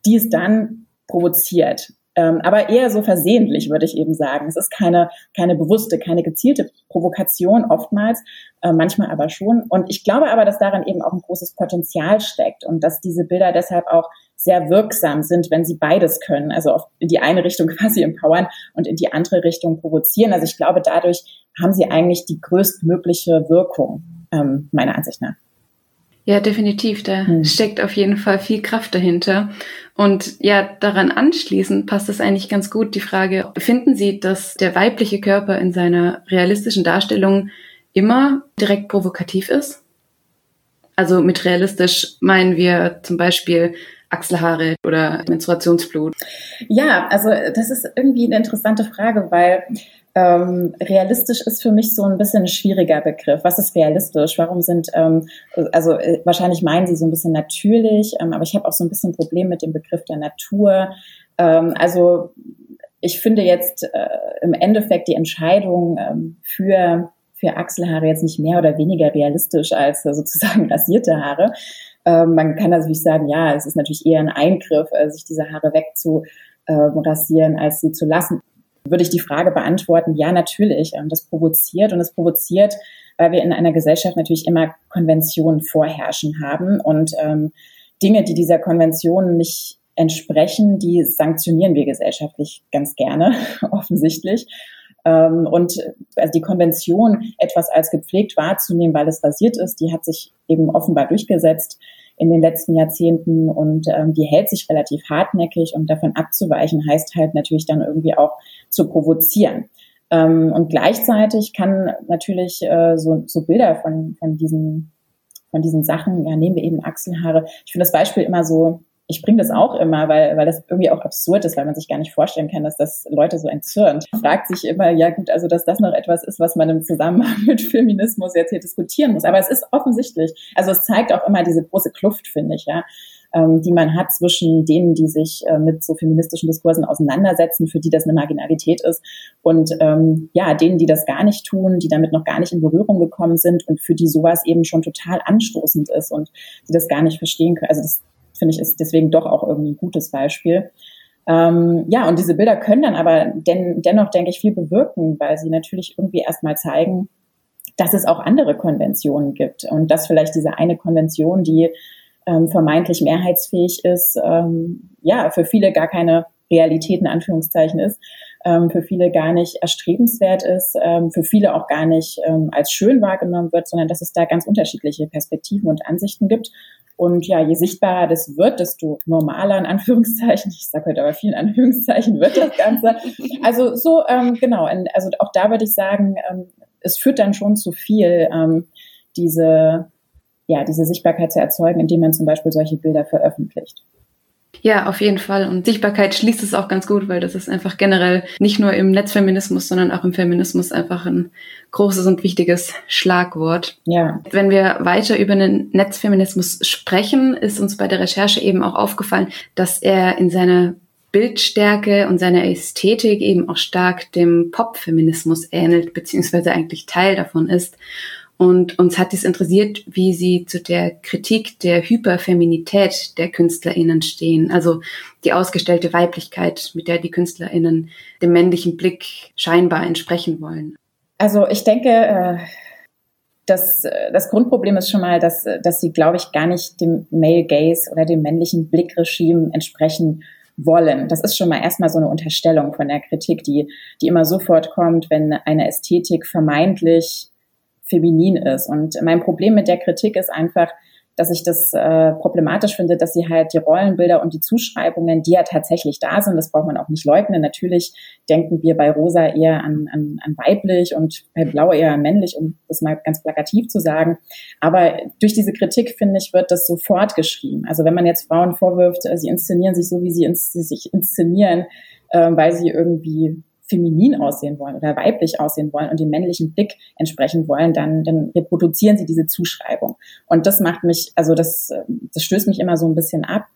die es dann provoziert. Ähm, aber eher so versehentlich, würde ich eben sagen. Es ist keine, keine bewusste, keine gezielte Provokation oftmals, äh, manchmal aber schon. Und ich glaube aber, dass darin eben auch ein großes Potenzial steckt und dass diese Bilder deshalb auch sehr wirksam sind, wenn sie beides können. Also in die eine Richtung quasi empowern und in die andere Richtung provozieren. Also ich glaube, dadurch haben sie eigentlich die größtmögliche Wirkung, ähm, meiner Ansicht nach. Ja, definitiv. Da hm. steckt auf jeden Fall viel Kraft dahinter. Und ja, daran anschließend passt es eigentlich ganz gut die Frage, finden Sie, dass der weibliche Körper in seiner realistischen Darstellung immer direkt provokativ ist? Also mit realistisch meinen wir zum Beispiel Achselhaare oder Menstruationsblut? Ja, also das ist irgendwie eine interessante Frage, weil ähm, realistisch ist für mich so ein bisschen ein schwieriger Begriff. Was ist realistisch? Warum sind, ähm, also äh, wahrscheinlich meinen Sie so ein bisschen natürlich, ähm, aber ich habe auch so ein bisschen ein Problem mit dem Begriff der Natur. Ähm, also ich finde jetzt äh, im Endeffekt die Entscheidung ähm, für, für Achselhaare jetzt nicht mehr oder weniger realistisch als äh, sozusagen rasierte Haare. Ähm, man kann natürlich sagen, ja, es ist natürlich eher ein Eingriff, äh, sich diese Haare wegzurasieren, als sie zu lassen würde ich die Frage beantworten, ja, natürlich. Ähm, das provoziert und es provoziert, weil wir in einer Gesellschaft natürlich immer Konventionen vorherrschen haben und ähm, Dinge, die dieser Konvention nicht entsprechen, die sanktionieren wir gesellschaftlich ganz gerne, offensichtlich. Ähm, und also die Konvention, etwas als gepflegt wahrzunehmen, weil es basiert ist, die hat sich eben offenbar durchgesetzt in den letzten Jahrzehnten und ähm, die hält sich relativ hartnäckig und davon abzuweichen heißt halt natürlich dann irgendwie auch zu provozieren. Ähm, und gleichzeitig kann natürlich äh, so, so Bilder von, von diesen von diesen Sachen, ja, nehmen wir eben Achselhaare. Ich finde das Beispiel immer so ich bringe das auch immer, weil, weil das irgendwie auch absurd ist, weil man sich gar nicht vorstellen kann, dass das Leute so entzürnt. Man fragt sich immer, ja gut, also dass das noch etwas ist, was man im Zusammenhang mit Feminismus jetzt hier diskutieren muss. Aber es ist offensichtlich. Also es zeigt auch immer diese große Kluft, finde ich, ja ähm, die man hat zwischen denen, die sich äh, mit so feministischen Diskursen auseinandersetzen, für die das eine Marginalität ist, und ähm, ja, denen, die das gar nicht tun, die damit noch gar nicht in Berührung gekommen sind und für die sowas eben schon total anstoßend ist und die das gar nicht verstehen können. Also das finde ich, ist deswegen doch auch irgendwie ein gutes Beispiel. Ähm, ja, und diese Bilder können dann aber den, dennoch, denke ich, viel bewirken, weil sie natürlich irgendwie erstmal zeigen, dass es auch andere Konventionen gibt und dass vielleicht diese eine Konvention, die ähm, vermeintlich mehrheitsfähig ist, ähm, ja, für viele gar keine Realität in Anführungszeichen ist, ähm, für viele gar nicht erstrebenswert ist, ähm, für viele auch gar nicht ähm, als schön wahrgenommen wird, sondern dass es da ganz unterschiedliche Perspektiven und Ansichten gibt und ja, je sichtbarer das wird, desto normaler in Anführungszeichen, ich sage heute aber vielen Anführungszeichen, wird das Ganze. Also so, ähm, genau, also auch da würde ich sagen, ähm, es führt dann schon zu viel, ähm, diese, ja, diese Sichtbarkeit zu erzeugen, indem man zum Beispiel solche Bilder veröffentlicht. Ja, auf jeden Fall. Und Sichtbarkeit schließt es auch ganz gut, weil das ist einfach generell nicht nur im Netzfeminismus, sondern auch im Feminismus einfach ein großes und wichtiges Schlagwort. Ja. Wenn wir weiter über den Netzfeminismus sprechen, ist uns bei der Recherche eben auch aufgefallen, dass er in seiner Bildstärke und seiner Ästhetik eben auch stark dem Popfeminismus ähnelt, beziehungsweise eigentlich Teil davon ist. Und uns hat es interessiert, wie sie zu der Kritik der Hyperfeminität der KünstlerInnen stehen. Also die ausgestellte Weiblichkeit, mit der die KünstlerInnen dem männlichen Blick scheinbar entsprechen wollen. Also ich denke, äh, das, das Grundproblem ist schon mal, dass, dass sie, glaube ich, gar nicht dem Male Gaze oder dem männlichen Blickregime entsprechen wollen. Das ist schon mal erstmal so eine Unterstellung von der Kritik, die, die immer sofort kommt, wenn eine Ästhetik vermeintlich feminin ist. Und mein Problem mit der Kritik ist einfach, dass ich das äh, problematisch finde, dass sie halt die Rollenbilder und die Zuschreibungen, die ja tatsächlich da sind, das braucht man auch nicht leugnen. Natürlich denken wir bei Rosa eher an, an, an weiblich und bei Blau eher an männlich, um das mal ganz plakativ zu sagen. Aber durch diese Kritik, finde ich, wird das sofort geschrieben. Also wenn man jetzt Frauen vorwirft, äh, sie inszenieren sich so, wie sie, ins, sie sich inszenieren, äh, weil sie irgendwie feminin aussehen wollen oder weiblich aussehen wollen und dem männlichen Blick entsprechen wollen, dann, dann reproduzieren sie diese Zuschreibung. Und das macht mich, also das, das stößt mich immer so ein bisschen ab.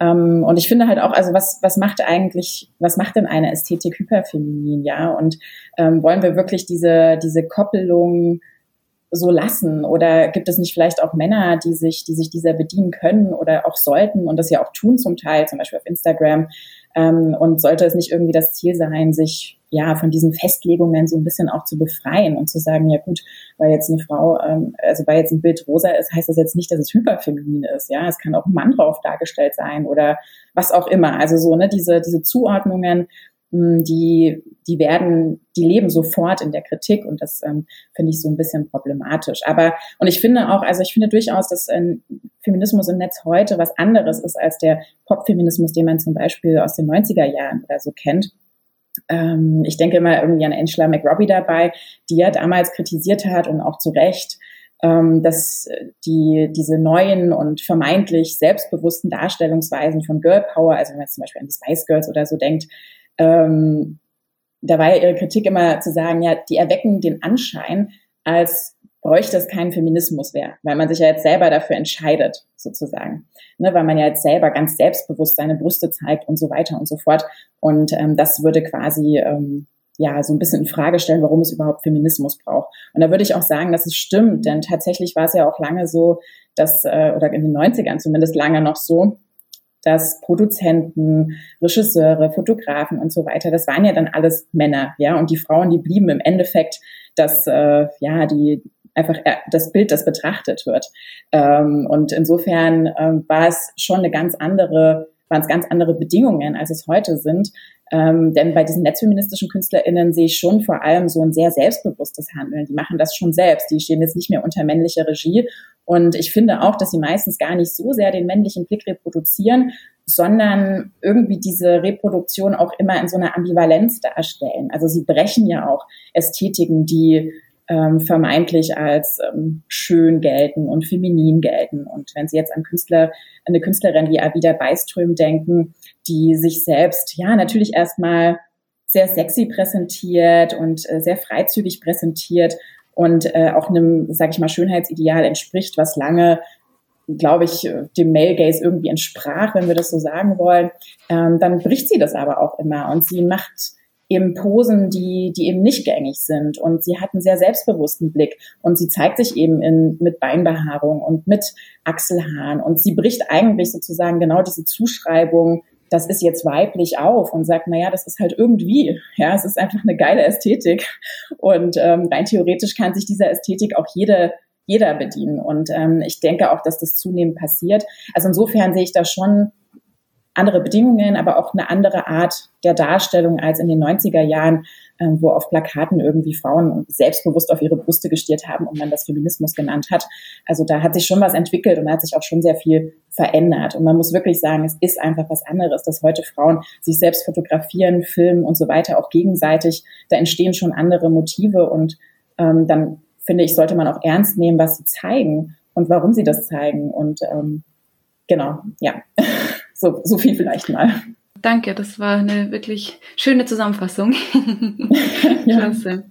Ähm, und ich finde halt auch, also was, was macht eigentlich, was macht denn eine Ästhetik hyperfeminin, ja? Und ähm, wollen wir wirklich diese, diese Koppelung so lassen? Oder gibt es nicht vielleicht auch Männer, die sich, die sich dieser bedienen können oder auch sollten und das ja auch tun zum Teil, zum Beispiel auf Instagram? Ähm, und sollte es nicht irgendwie das Ziel sein, sich ja, von diesen Festlegungen so ein bisschen auch zu befreien und zu sagen, ja gut, weil jetzt eine Frau, ähm, also weil jetzt ein Bild rosa ist, heißt das jetzt nicht, dass es hyperfeminin ist, ja, es kann auch ein Mann drauf dargestellt sein oder was auch immer. Also so, ne, diese, diese Zuordnungen, die, die werden, die leben sofort in der Kritik und das ähm, finde ich so ein bisschen problematisch. Aber, und ich finde auch, also ich finde durchaus, dass ähm, Feminismus im Netz heute was anderes ist als der Popfeminismus, den man zum Beispiel aus den 90er Jahren oder so kennt ähm, ich denke immer irgendwie an Angela McRobbie dabei, die ja damals kritisiert hat und auch zu Recht, ähm, dass die, diese neuen und vermeintlich selbstbewussten Darstellungsweisen von Girl Power, also wenn man zum Beispiel an die Spice Girls oder so denkt, ähm, da war ja ihre Kritik immer zu sagen, ja, die erwecken den Anschein, als bräuchte es keinen Feminismus mehr, weil man sich ja jetzt selber dafür entscheidet, sozusagen. Ne, weil man ja jetzt selber ganz selbstbewusst seine Brüste zeigt und so weiter und so fort. Und ähm, das würde quasi ähm, ja so ein bisschen in Frage stellen, warum es überhaupt Feminismus braucht. Und da würde ich auch sagen, dass es stimmt, denn tatsächlich war es ja auch lange so, dass, äh, oder in den 90ern zumindest lange noch so, dass Produzenten, Regisseure, Fotografen und so weiter, das waren ja dann alles Männer, ja, und die Frauen, die blieben im Endeffekt, dass äh, ja die einfach äh, das Bild, das betrachtet wird. Ähm, und insofern ähm, war es schon eine ganz andere, waren es ganz andere Bedingungen, als es heute sind. Ähm, denn bei diesen netzfeministischen KünstlerInnen sehe ich schon vor allem so ein sehr selbstbewusstes Handeln. Die machen das schon selbst. Die stehen jetzt nicht mehr unter männlicher Regie. Und ich finde auch, dass sie meistens gar nicht so sehr den männlichen Blick reproduzieren, sondern irgendwie diese Reproduktion auch immer in so einer Ambivalenz darstellen. Also sie brechen ja auch Ästhetiken, die ähm, vermeintlich als ähm, schön gelten und feminin gelten. Und wenn Sie jetzt an Künstler, eine Künstlerin wie Avida Beiström denken, die sich selbst ja natürlich erstmal sehr sexy präsentiert und äh, sehr freizügig präsentiert und äh, auch einem, sag ich mal, Schönheitsideal entspricht, was lange glaube ich, dem Male Gaze irgendwie entsprach, wenn wir das so sagen wollen, ähm, dann bricht sie das aber auch immer und sie macht eben Posen, die, die eben nicht gängig sind. Und sie hat einen sehr selbstbewussten Blick. Und sie zeigt sich eben in, mit Beinbehaarung und mit Achselhaaren. Und sie bricht eigentlich sozusagen genau diese Zuschreibung, das ist jetzt weiblich auf und sagt, na ja, das ist halt irgendwie, ja, es ist einfach eine geile Ästhetik. Und ähm, rein theoretisch kann sich dieser Ästhetik auch jede jeder bedienen. Und ähm, ich denke auch, dass das zunehmend passiert. Also insofern sehe ich da schon andere Bedingungen, aber auch eine andere Art der Darstellung als in den 90er Jahren, äh, wo auf Plakaten irgendwie Frauen selbstbewusst auf ihre Brüste gestiert haben und man das Feminismus genannt hat. Also da hat sich schon was entwickelt und da hat sich auch schon sehr viel verändert. Und man muss wirklich sagen, es ist einfach was anderes, dass heute Frauen sich selbst fotografieren, filmen und so weiter, auch gegenseitig. Da entstehen schon andere Motive und ähm, dann finde ich, sollte man auch ernst nehmen, was sie zeigen und warum sie das zeigen. Und ähm, genau, ja. So, so viel vielleicht mal. Danke, das war eine wirklich schöne Zusammenfassung. Klasse.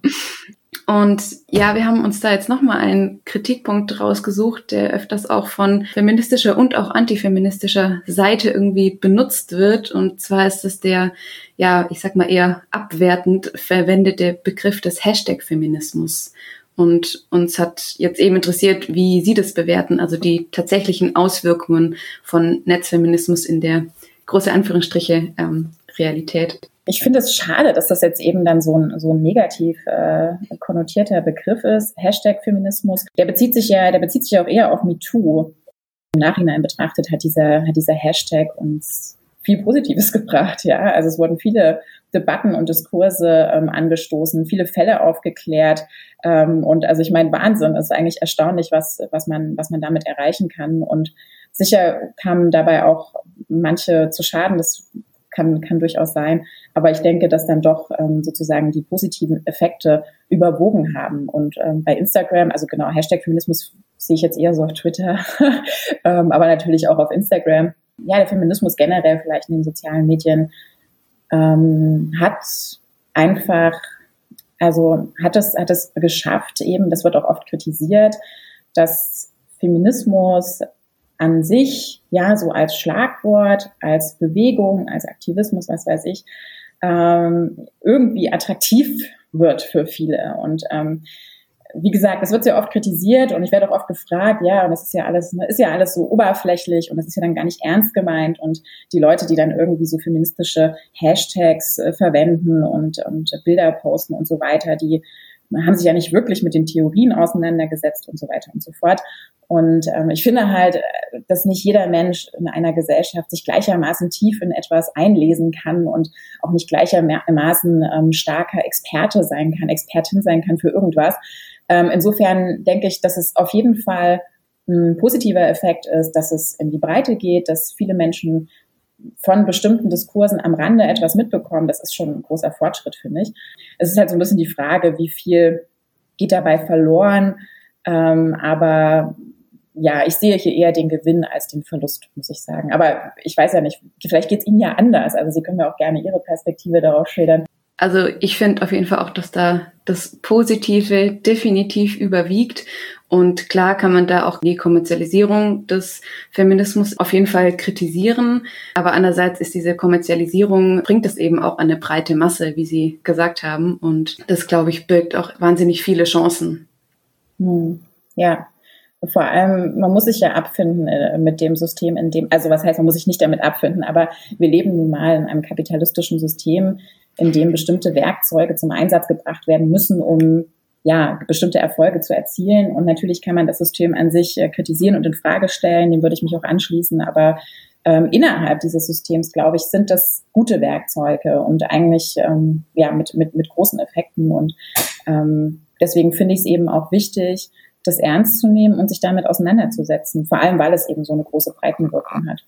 Und ja, wir haben uns da jetzt nochmal einen Kritikpunkt rausgesucht, der öfters auch von feministischer und auch antifeministischer Seite irgendwie benutzt wird. Und zwar ist es der, ja, ich sag mal eher abwertend verwendete Begriff des Hashtag-Feminismus. Und uns hat jetzt eben interessiert, wie Sie das bewerten, also die tatsächlichen Auswirkungen von Netzfeminismus in der große Anführungsstriche ähm, Realität. Ich finde es schade, dass das jetzt eben dann so ein, so ein negativ äh, konnotierter Begriff ist. Hashtag Feminismus. Der bezieht sich ja, der bezieht sich auch eher auf MeToo. Im Nachhinein betrachtet hat dieser, hat dieser Hashtag uns viel Positives gebracht. Ja, also es wurden viele Debatten und Diskurse ähm, angestoßen, viele Fälle aufgeklärt. Ähm, und also ich meine, Wahnsinn, ist eigentlich erstaunlich, was, was man, was man damit erreichen kann. Und sicher kamen dabei auch manche zu Schaden. Das kann, kann durchaus sein. Aber ich denke, dass dann doch ähm, sozusagen die positiven Effekte überwogen haben. Und ähm, bei Instagram, also genau, Hashtag Feminismus sehe ich jetzt eher so auf Twitter, ähm, aber natürlich auch auf Instagram. Ja, der Feminismus generell vielleicht in den sozialen Medien ähm, hat einfach, also hat es, hat es geschafft, eben, das wird auch oft kritisiert, dass Feminismus an sich, ja, so als Schlagwort, als Bewegung, als Aktivismus, was weiß ich, ähm, irgendwie attraktiv wird für viele. Und ähm, wie gesagt, das wird sehr oft kritisiert und ich werde auch oft gefragt, ja, und das ist ja alles, ist ja alles so oberflächlich und das ist ja dann gar nicht ernst gemeint und die Leute, die dann irgendwie so feministische Hashtags äh, verwenden und, und Bilder posten und so weiter, die haben sich ja nicht wirklich mit den Theorien auseinandergesetzt und so weiter und so fort. Und ähm, ich finde halt, dass nicht jeder Mensch in einer Gesellschaft sich gleichermaßen tief in etwas einlesen kann und auch nicht gleichermaßen ähm, starker Experte sein kann, Expertin sein kann für irgendwas. Ähm, insofern denke ich, dass es auf jeden Fall ein positiver Effekt ist, dass es in die Breite geht, dass viele Menschen von bestimmten Diskursen am Rande etwas mitbekommen, das ist schon ein großer Fortschritt, finde ich. Es ist halt so ein bisschen die Frage, wie viel geht dabei verloren. Ähm, aber ja, ich sehe hier eher den Gewinn als den Verlust, muss ich sagen. Aber ich weiß ja nicht, vielleicht geht es Ihnen ja anders. Also Sie können mir auch gerne Ihre Perspektive darauf schildern. Also ich finde auf jeden Fall auch, dass da das Positive definitiv überwiegt. Und klar kann man da auch die Kommerzialisierung des Feminismus auf jeden Fall kritisieren. Aber andererseits ist diese Kommerzialisierung, bringt es eben auch eine breite Masse, wie Sie gesagt haben. Und das, glaube ich, birgt auch wahnsinnig viele Chancen. Hm. Ja, vor allem, man muss sich ja abfinden äh, mit dem System, in dem, also was heißt, man muss sich nicht damit abfinden, aber wir leben nun mal in einem kapitalistischen System, in dem bestimmte Werkzeuge zum Einsatz gebracht werden müssen, um ja, bestimmte Erfolge zu erzielen. Und natürlich kann man das System an sich äh, kritisieren und in Frage stellen, dem würde ich mich auch anschließen, aber ähm, innerhalb dieses Systems, glaube ich, sind das gute Werkzeuge und eigentlich ähm, ja mit, mit, mit großen Effekten. Und ähm, deswegen finde ich es eben auch wichtig, das ernst zu nehmen und sich damit auseinanderzusetzen, vor allem weil es eben so eine große Breitenwirkung hat.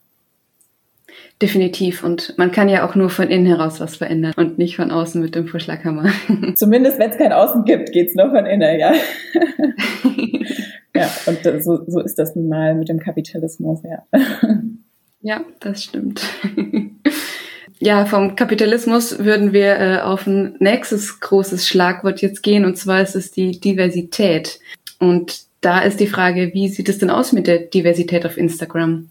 Definitiv. Und man kann ja auch nur von innen heraus was verändern und nicht von außen mit dem Vorschlaghammer. Zumindest wenn es kein Außen gibt, geht's nur von innen, ja. ja, und so, so ist das nun mal mit dem Kapitalismus, ja. Ja, das stimmt. Ja, vom Kapitalismus würden wir äh, auf ein nächstes großes Schlagwort jetzt gehen, und zwar ist es die Diversität. Und da ist die Frage, wie sieht es denn aus mit der Diversität auf Instagram?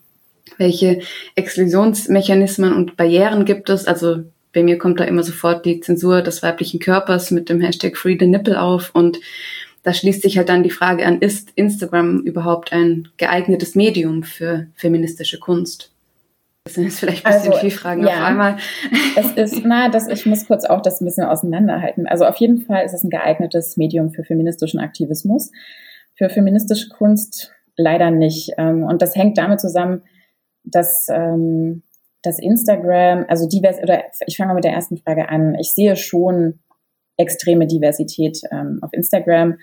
Welche Exklusionsmechanismen und Barrieren gibt es? Also bei mir kommt da immer sofort die Zensur des weiblichen Körpers mit dem Hashtag Free the Nipple auf und da schließt sich halt dann die Frage an, ist Instagram überhaupt ein geeignetes Medium für feministische Kunst? Das sind jetzt vielleicht ein bisschen also, viel Fragen ja, auf einmal. Es ist, na, das, ich muss kurz auch das ein bisschen auseinanderhalten. Also auf jeden Fall ist es ein geeignetes Medium für feministischen Aktivismus. Für feministische Kunst leider nicht. Ähm, und das hängt damit zusammen, dass, ähm, dass Instagram, also divers, oder ich fange mal mit der ersten Frage an. Ich sehe schon extreme Diversität ähm, auf Instagram.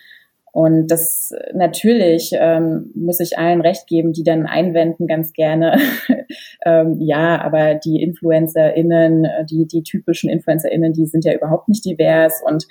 Und das natürlich ähm, muss ich allen recht geben, die dann einwenden ganz gerne. ähm, ja, aber die InfluencerInnen, die, die typischen InfluencerInnen, die sind ja überhaupt nicht divers und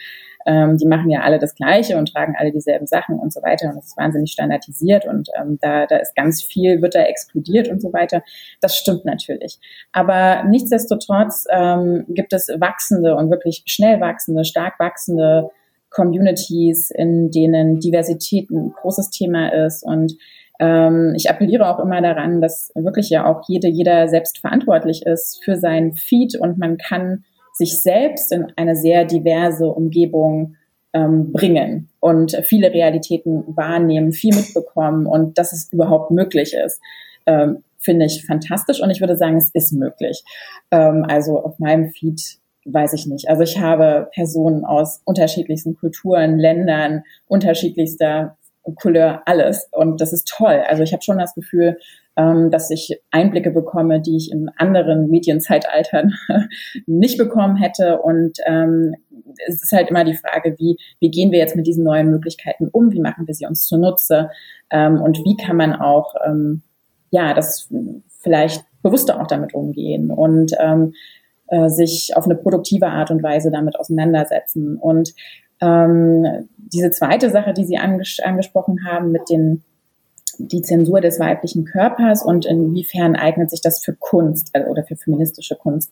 ähm, die machen ja alle das Gleiche und tragen alle dieselben Sachen und so weiter. Und es ist wahnsinnig standardisiert und ähm, da, da ist ganz viel, wird da exkludiert und so weiter. Das stimmt natürlich. Aber nichtsdestotrotz ähm, gibt es wachsende und wirklich schnell wachsende, stark wachsende Communities, in denen Diversität ein großes Thema ist und ähm, ich appelliere auch immer daran, dass wirklich ja auch jede, jeder selbst verantwortlich ist für seinen Feed und man kann sich selbst in eine sehr diverse Umgebung ähm, bringen und viele Realitäten wahrnehmen, viel mitbekommen und dass es überhaupt möglich ist, ähm, finde ich fantastisch und ich würde sagen, es ist möglich. Ähm, also auf meinem Feed weiß ich nicht. Also ich habe Personen aus unterschiedlichsten Kulturen, Ländern, unterschiedlichster Couleur, alles. Und das ist toll. Also ich habe schon das Gefühl, ähm, dass ich Einblicke bekomme, die ich in anderen Medienzeitaltern nicht bekommen hätte. Und ähm, es ist halt immer die Frage, wie, wie gehen wir jetzt mit diesen neuen Möglichkeiten um? Wie machen wir sie uns zunutze? Ähm, und wie kann man auch, ähm, ja, das vielleicht bewusster auch damit umgehen und ähm, äh, sich auf eine produktive Art und Weise damit auseinandersetzen. Und ähm, diese zweite Sache, die Sie anges angesprochen haben mit den die Zensur des weiblichen Körpers und inwiefern eignet sich das für Kunst äh, oder für feministische Kunst.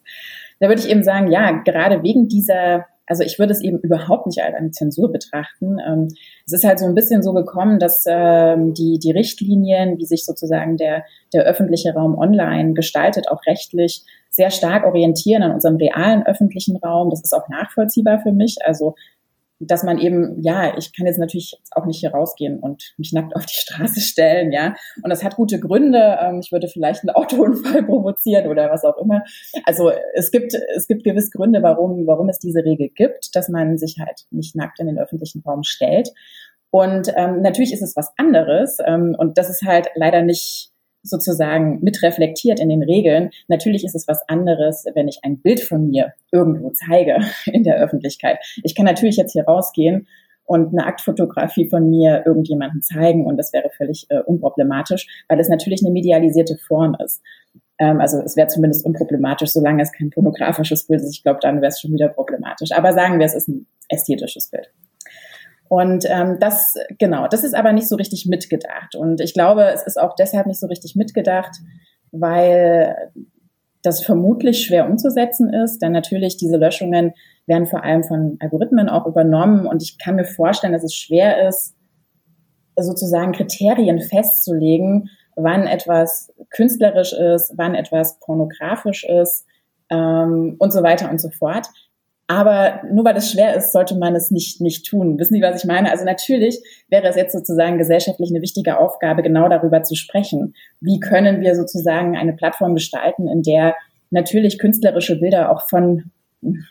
Da würde ich eben sagen, ja, gerade wegen dieser, also ich würde es eben überhaupt nicht als eine Zensur betrachten. Ähm, es ist halt so ein bisschen so gekommen, dass ähm, die, die Richtlinien, wie sich sozusagen der, der öffentliche Raum online gestaltet, auch rechtlich sehr stark orientieren an unserem realen öffentlichen Raum. Das ist auch nachvollziehbar für mich. Also dass man eben, ja, ich kann jetzt natürlich auch nicht hier rausgehen und mich nackt auf die Straße stellen, ja. Und das hat gute Gründe. Ähm, ich würde vielleicht einen Autounfall provozieren oder was auch immer. Also es gibt, es gibt gewiss Gründe, warum, warum es diese Regel gibt, dass man sich halt nicht nackt in den öffentlichen Raum stellt. Und ähm, natürlich ist es was anderes. Ähm, und das ist halt leider nicht sozusagen mitreflektiert in den Regeln. Natürlich ist es was anderes, wenn ich ein Bild von mir irgendwo zeige in der Öffentlichkeit. Ich kann natürlich jetzt hier rausgehen und eine Aktfotografie von mir irgendjemandem zeigen und das wäre völlig äh, unproblematisch, weil es natürlich eine medialisierte Form ist. Ähm, also es wäre zumindest unproblematisch, solange es kein pornografisches Bild ist. Ich glaube, dann wäre es schon wieder problematisch. Aber sagen wir, es ist ein ästhetisches Bild. Und ähm, das, genau, das ist aber nicht so richtig mitgedacht. Und ich glaube, es ist auch deshalb nicht so richtig mitgedacht, weil das vermutlich schwer umzusetzen ist, denn natürlich diese Löschungen werden vor allem von Algorithmen auch übernommen und ich kann mir vorstellen, dass es schwer ist, sozusagen Kriterien festzulegen, wann etwas künstlerisch ist, wann etwas pornografisch ist ähm, und so weiter und so fort. Aber nur weil es schwer ist, sollte man es nicht, nicht tun. Wissen Sie, was ich meine? Also natürlich wäre es jetzt sozusagen gesellschaftlich eine wichtige Aufgabe, genau darüber zu sprechen. Wie können wir sozusagen eine Plattform gestalten, in der natürlich künstlerische Bilder auch von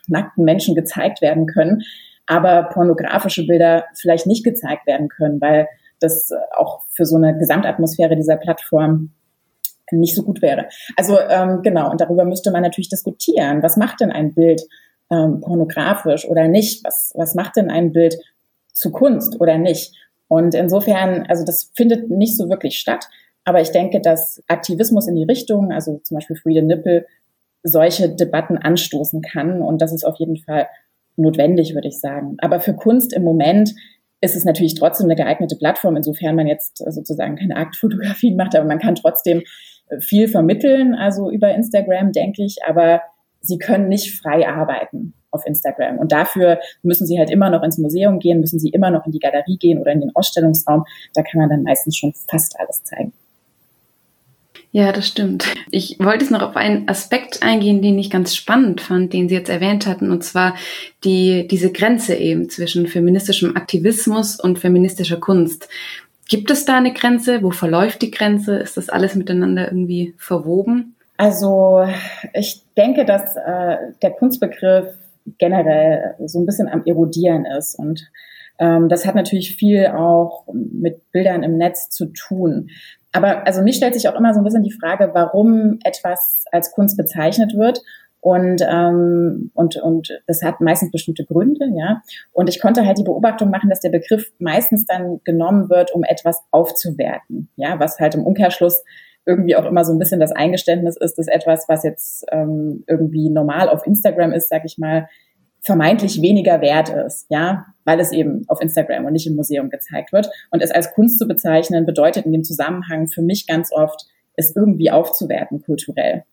nackten Menschen gezeigt werden können, aber pornografische Bilder vielleicht nicht gezeigt werden können, weil das auch für so eine Gesamtatmosphäre dieser Plattform nicht so gut wäre. Also ähm, genau, und darüber müsste man natürlich diskutieren. Was macht denn ein Bild ähm, pornografisch oder nicht? Was, was macht denn ein Bild zu Kunst oder nicht? Und insofern, also das findet nicht so wirklich statt. Aber ich denke, dass Aktivismus in die Richtung, also zum Beispiel Free the Nipple, solche Debatten anstoßen kann. Und das ist auf jeden Fall notwendig, würde ich sagen. Aber für Kunst im Moment ist es natürlich trotzdem eine geeignete Plattform, insofern man jetzt sozusagen keine Aktfotografien macht, aber man kann trotzdem viel vermitteln, also über Instagram, denke ich. Aber sie können nicht frei arbeiten auf Instagram. Und dafür müssen sie halt immer noch ins Museum gehen, müssen sie immer noch in die Galerie gehen oder in den Ausstellungsraum. Da kann man dann meistens schon fast alles zeigen. Ja, das stimmt. Ich wollte jetzt noch auf einen Aspekt eingehen, den ich ganz spannend fand, den Sie jetzt erwähnt hatten, und zwar die, diese Grenze eben zwischen feministischem Aktivismus und feministischer Kunst. Gibt es da eine Grenze? Wo verläuft die Grenze? Ist das alles miteinander irgendwie verwoben? Also ich denke, dass äh, der Kunstbegriff generell so ein bisschen am erodieren ist und ähm, das hat natürlich viel auch mit Bildern im Netz zu tun. Aber also mir stellt sich auch immer so ein bisschen die Frage, warum etwas als Kunst bezeichnet wird. Und, ähm, und, und das hat meistens bestimmte Gründe, ja. Und ich konnte halt die Beobachtung machen, dass der Begriff meistens dann genommen wird, um etwas aufzuwerten, ja, was halt im Umkehrschluss irgendwie auch immer so ein bisschen das Eingeständnis ist, dass etwas, was jetzt ähm, irgendwie normal auf Instagram ist, sag ich mal, vermeintlich weniger wert ist, ja, weil es eben auf Instagram und nicht im Museum gezeigt wird. Und es als Kunst zu bezeichnen, bedeutet in dem Zusammenhang für mich ganz oft, es irgendwie aufzuwerten kulturell.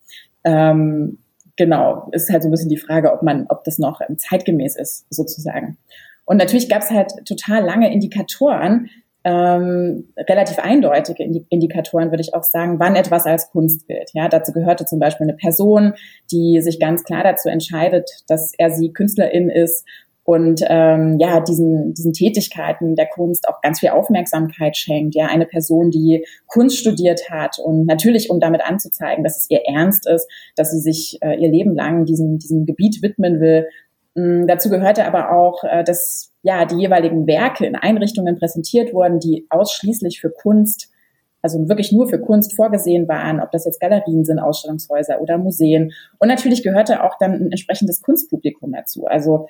Ähm, genau, ist halt so ein bisschen die Frage, ob man, ob das noch zeitgemäß ist, sozusagen. Und natürlich gab es halt total lange Indikatoren, ähm, relativ eindeutige Indikatoren, würde ich auch sagen, wann etwas als Kunst gilt. Ja, dazu gehörte zum Beispiel eine Person, die sich ganz klar dazu entscheidet, dass er sie Künstlerin ist und ähm, ja diesen diesen Tätigkeiten der Kunst auch ganz viel Aufmerksamkeit schenkt. Ja, eine Person, die Kunst studiert hat und natürlich um damit anzuzeigen, dass es ihr ernst ist, dass sie sich äh, ihr Leben lang diesem diesem Gebiet widmen will. Ähm, dazu gehörte aber auch, äh, dass ja die jeweiligen Werke in Einrichtungen präsentiert wurden, die ausschließlich für Kunst also wirklich nur für Kunst vorgesehen waren, ob das jetzt Galerien sind, Ausstellungshäuser oder Museen. Und natürlich gehörte auch dann ein entsprechendes Kunstpublikum dazu. Also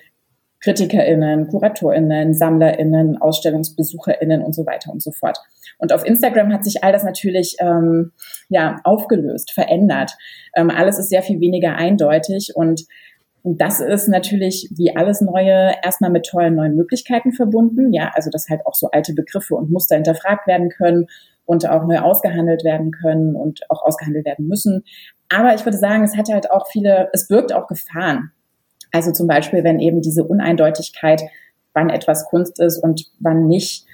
KritikerInnen, KuratorInnen, SammlerInnen, AusstellungsbesucherInnen und so weiter und so fort. Und auf Instagram hat sich all das natürlich ähm, ja aufgelöst, verändert. Ähm, alles ist sehr viel weniger eindeutig und das ist natürlich wie alles Neue erstmal mit tollen neuen Möglichkeiten verbunden. Ja, also dass halt auch so alte Begriffe und Muster hinterfragt werden können und auch neu ausgehandelt werden können und auch ausgehandelt werden müssen. Aber ich würde sagen, es hat halt auch viele, es birgt auch Gefahren. Also zum Beispiel, wenn eben diese Uneindeutigkeit, wann etwas Kunst ist und wann nicht,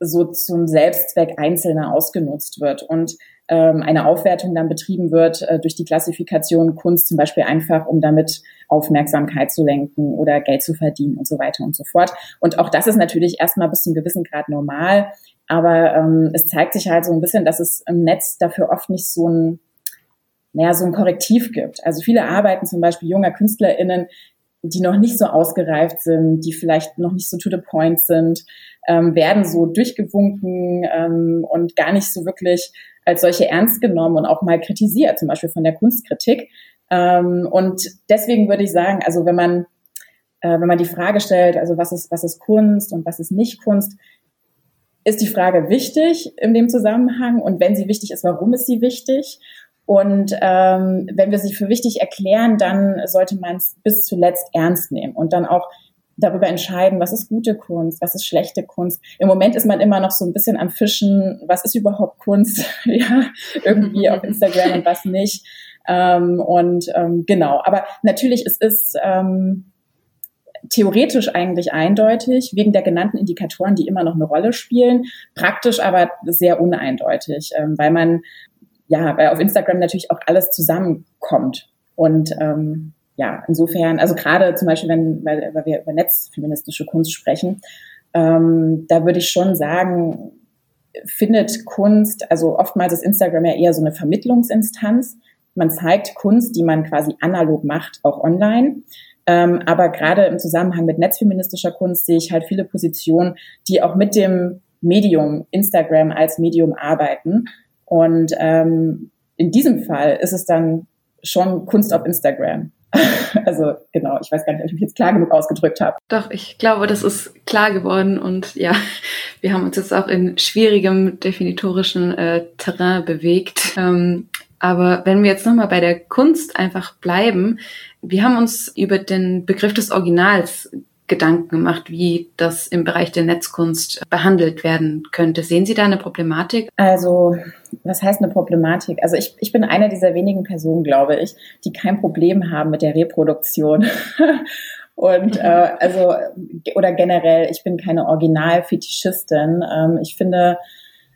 so zum Selbstzweck Einzelner ausgenutzt wird und ähm, eine Aufwertung dann betrieben wird äh, durch die Klassifikation Kunst zum Beispiel einfach, um damit Aufmerksamkeit zu lenken oder Geld zu verdienen und so weiter und so fort. Und auch das ist natürlich erstmal bis zum gewissen Grad normal, aber ähm, es zeigt sich halt so ein bisschen, dass es im Netz dafür oft nicht so ein naja, so ein Korrektiv gibt. Also viele Arbeiten zum Beispiel junger KünstlerInnen, die noch nicht so ausgereift sind, die vielleicht noch nicht so to the point sind, ähm, werden so durchgewunken ähm, und gar nicht so wirklich als solche ernst genommen und auch mal kritisiert, zum Beispiel von der Kunstkritik. Ähm, und deswegen würde ich sagen, also wenn man äh, wenn man die Frage stellt, also was ist was ist Kunst und was ist nicht Kunst, ist die Frage wichtig in dem Zusammenhang und wenn sie wichtig ist, warum ist sie wichtig? Und ähm, wenn wir sie für wichtig erklären, dann sollte man es bis zuletzt ernst nehmen und dann auch darüber entscheiden, was ist gute Kunst, was ist schlechte Kunst. Im Moment ist man immer noch so ein bisschen am Fischen, was ist überhaupt Kunst, ja, irgendwie auf Instagram und was nicht. Ähm, und ähm, genau, aber natürlich es ist ähm, theoretisch eigentlich eindeutig, wegen der genannten Indikatoren, die immer noch eine Rolle spielen, praktisch aber sehr uneindeutig, ähm, weil man ja, weil auf Instagram natürlich auch alles zusammenkommt. Und ähm, ja, insofern, also gerade zum Beispiel, wenn, weil, weil wir über netzfeministische Kunst sprechen, ähm, da würde ich schon sagen, findet Kunst, also oftmals ist Instagram ja eher so eine Vermittlungsinstanz. Man zeigt Kunst, die man quasi analog macht, auch online. Ähm, aber gerade im Zusammenhang mit netzfeministischer Kunst sehe ich halt viele Positionen, die auch mit dem Medium Instagram als Medium arbeiten und ähm, in diesem Fall ist es dann schon Kunst auf Instagram. also genau, ich weiß gar nicht, ob ich mich jetzt klar genug ausgedrückt habe. Doch, ich glaube, das ist klar geworden und ja, wir haben uns jetzt auch in schwierigem definitorischen äh, Terrain bewegt. Ähm, aber wenn wir jetzt nochmal bei der Kunst einfach bleiben, wir haben uns über den Begriff des Originals Gedanken gemacht, wie das im Bereich der Netzkunst behandelt werden könnte. Sehen Sie da eine Problematik? Also, was heißt eine Problematik? Also ich, ich bin eine dieser wenigen Personen, glaube ich, die kein Problem haben mit der Reproduktion. Und äh, also, oder generell, ich bin keine Originalfetischistin. Ähm, ich finde,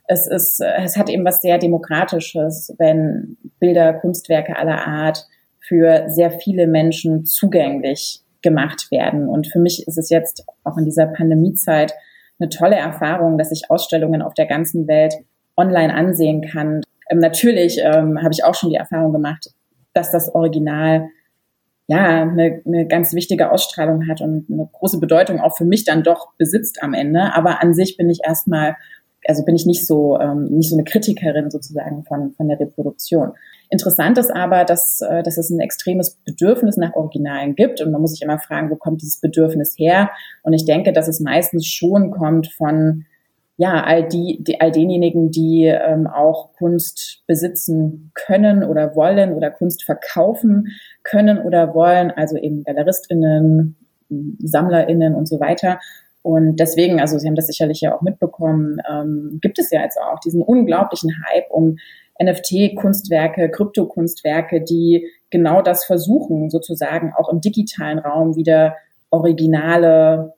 es ist, es hat eben was sehr Demokratisches, wenn Bilder, Kunstwerke aller Art für sehr viele Menschen zugänglich gemacht werden. Und für mich ist es jetzt auch in dieser Pandemiezeit eine tolle Erfahrung, dass ich Ausstellungen auf der ganzen Welt online ansehen kann. Ähm, natürlich ähm, habe ich auch schon die Erfahrung gemacht, dass das Original ja eine, eine ganz wichtige Ausstrahlung hat und eine große Bedeutung auch für mich dann doch besitzt am Ende. Aber an sich bin ich erstmal, also bin ich nicht so ähm, nicht so eine Kritikerin sozusagen von von der Reproduktion. Interessant ist aber, dass, äh, dass es ein extremes Bedürfnis nach Originalen gibt. Und man muss sich immer fragen, wo kommt dieses Bedürfnis her? Und ich denke, dass es meistens schon kommt von ja, all die, die all denjenigen, die ähm, auch Kunst besitzen können oder wollen oder Kunst verkaufen können oder wollen, also eben GaleristInnen, SammlerInnen und so weiter. Und deswegen, also Sie haben das sicherlich ja auch mitbekommen, ähm, gibt es ja jetzt auch diesen unglaublichen Hype um NFT-Kunstwerke, Krypto-Kunstwerke, die genau das versuchen, sozusagen auch im digitalen Raum wieder Originale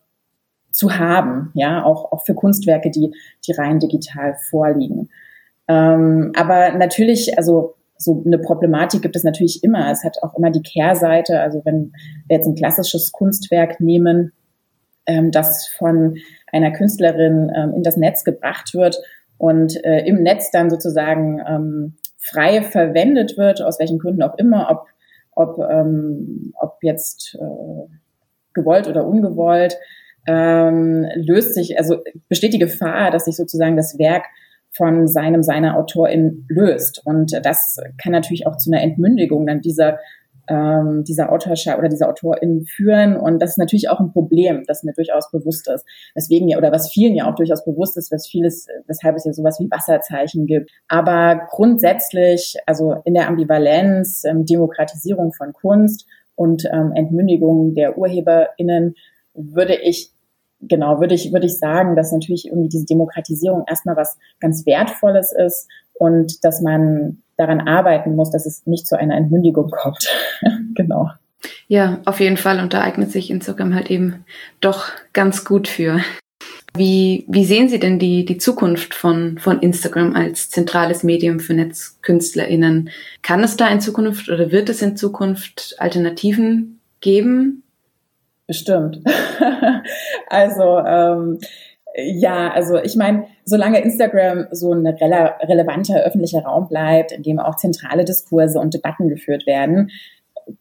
zu haben, ja, auch, auch für Kunstwerke, die, die rein digital vorliegen. Ähm, aber natürlich, also so eine Problematik gibt es natürlich immer. Es hat auch immer die Kehrseite. Also wenn wir jetzt ein klassisches Kunstwerk nehmen, ähm, das von einer Künstlerin ähm, in das Netz gebracht wird und äh, im Netz dann sozusagen ähm, frei verwendet wird, aus welchen Gründen auch immer, ob, ob, ähm, ob jetzt äh, gewollt oder ungewollt, ähm, löst sich, also besteht die Gefahr, dass sich sozusagen das Werk von seinem, seiner Autorin löst. Und das kann natürlich auch zu einer Entmündigung dann dieser ähm, dieser Autorschaft oder dieser Autorin führen. Und das ist natürlich auch ein Problem, das mir durchaus bewusst ist. Deswegen ja, oder was vielen ja auch durchaus bewusst ist, was vieles, weshalb es ja sowas wie Wasserzeichen gibt. Aber grundsätzlich, also in der Ambivalenz, ähm, Demokratisierung von Kunst und ähm, Entmündigung der UrheberInnen würde ich genau, würde ich, würde ich sagen, dass natürlich irgendwie diese Demokratisierung erstmal was ganz Wertvolles ist und dass man daran arbeiten muss, dass es nicht zu einer Entmündigung kommt. genau. Ja, auf jeden Fall. Und da eignet sich Instagram halt eben doch ganz gut für. Wie, wie sehen Sie denn die, die Zukunft von, von Instagram als zentrales Medium für NetzkünstlerInnen? Kann es da in Zukunft oder wird es in Zukunft Alternativen geben? Bestimmt. also ähm, ja, also ich meine, solange Instagram so ein rele relevanter öffentlicher Raum bleibt, in dem auch zentrale Diskurse und Debatten geführt werden,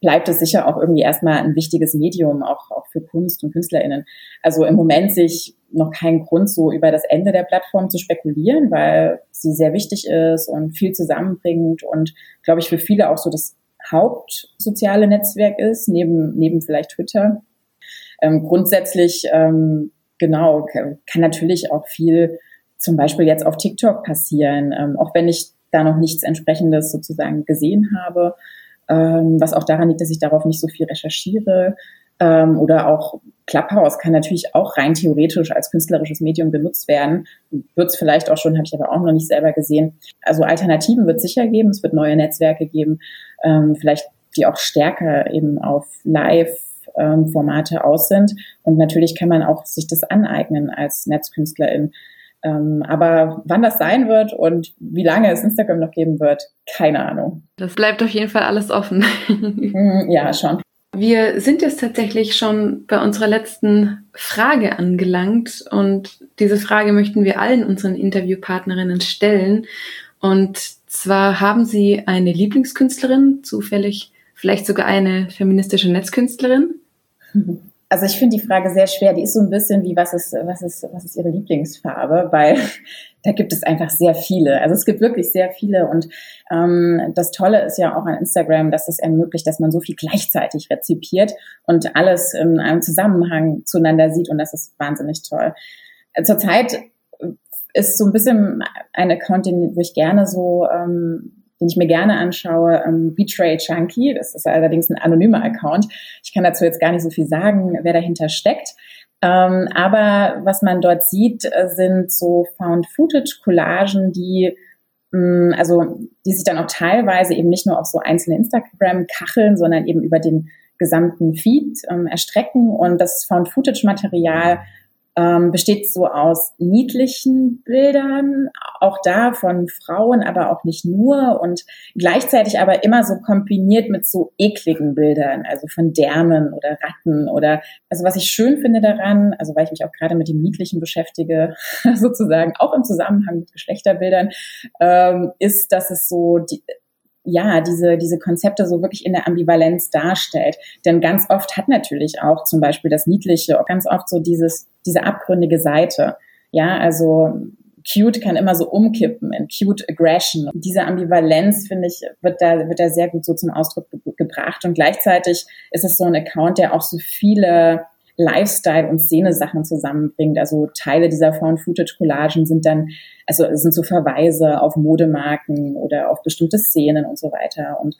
bleibt es sicher auch irgendwie erstmal ein wichtiges Medium, auch, auch für Kunst und KünstlerInnen. Also im Moment sich noch keinen Grund, so über das Ende der Plattform zu spekulieren, weil sie sehr wichtig ist und viel zusammenbringt und, glaube ich, für viele auch so das hauptsoziale Netzwerk ist, neben, neben vielleicht Twitter. Ähm, grundsätzlich ähm, genau, kann natürlich auch viel zum Beispiel jetzt auf TikTok passieren, ähm, auch wenn ich da noch nichts entsprechendes sozusagen gesehen habe, ähm, was auch daran liegt, dass ich darauf nicht so viel recherchiere. Ähm, oder auch Clubhouse kann natürlich auch rein theoretisch als künstlerisches Medium genutzt werden. Wird es vielleicht auch schon, habe ich aber auch noch nicht selber gesehen. Also Alternativen wird es sicher geben, es wird neue Netzwerke geben, ähm, vielleicht die auch stärker eben auf Live ähm, Formate aus sind. Und natürlich kann man auch sich das aneignen als Netzkünstlerin. Ähm, aber wann das sein wird und wie lange es Instagram noch geben wird, keine Ahnung. Das bleibt auf jeden Fall alles offen. Mhm, ja, schon. Wir sind jetzt tatsächlich schon bei unserer letzten Frage angelangt und diese Frage möchten wir allen unseren Interviewpartnerinnen stellen. Und zwar haben Sie eine Lieblingskünstlerin, zufällig vielleicht sogar eine feministische Netzkünstlerin? Also ich finde die Frage sehr schwer. Die ist so ein bisschen wie, was ist, was ist, was ist Ihre Lieblingsfarbe? Weil da gibt es einfach sehr viele. Also es gibt wirklich sehr viele. Und ähm, das Tolle ist ja auch an Instagram, dass es ermöglicht, dass man so viel gleichzeitig rezipiert und alles in einem Zusammenhang zueinander sieht. Und das ist wahnsinnig toll. Zurzeit ist so ein bisschen ein Account, den, wo ich gerne so ähm, den ich mir gerne anschaue, ähm, Betray Chunky. Das ist allerdings ein anonymer Account. Ich kann dazu jetzt gar nicht so viel sagen, wer dahinter steckt. Ähm, aber was man dort sieht, äh, sind so Found-Footage-Collagen, die mh, mm, also die sich dann auch teilweise eben nicht nur auf so einzelne Instagram-Kacheln, sondern eben über den gesamten Feed ähm, erstrecken. Und das Found-Footage-Material ähm, besteht so aus niedlichen Bildern, auch da von Frauen, aber auch nicht nur und gleichzeitig aber immer so kombiniert mit so ekligen Bildern, also von Därmen oder Ratten oder, also was ich schön finde daran, also weil ich mich auch gerade mit dem Niedlichen beschäftige, sozusagen auch im Zusammenhang mit Geschlechterbildern, ähm, ist, dass es so die, ja, diese, diese Konzepte so wirklich in der Ambivalenz darstellt. Denn ganz oft hat natürlich auch zum Beispiel das Niedliche, ganz oft so dieses, diese abgründige Seite. Ja, also cute kann immer so umkippen in cute aggression. Diese Ambivalenz, finde ich, wird da, wird da sehr gut so zum Ausdruck ge gebracht. Und gleichzeitig ist es so ein Account, der auch so viele Lifestyle- und Szene-Sachen zusammenbringt. Also Teile dieser Found-Footage-Collagen sind dann, also sind so Verweise auf Modemarken oder auf bestimmte Szenen und so weiter. Und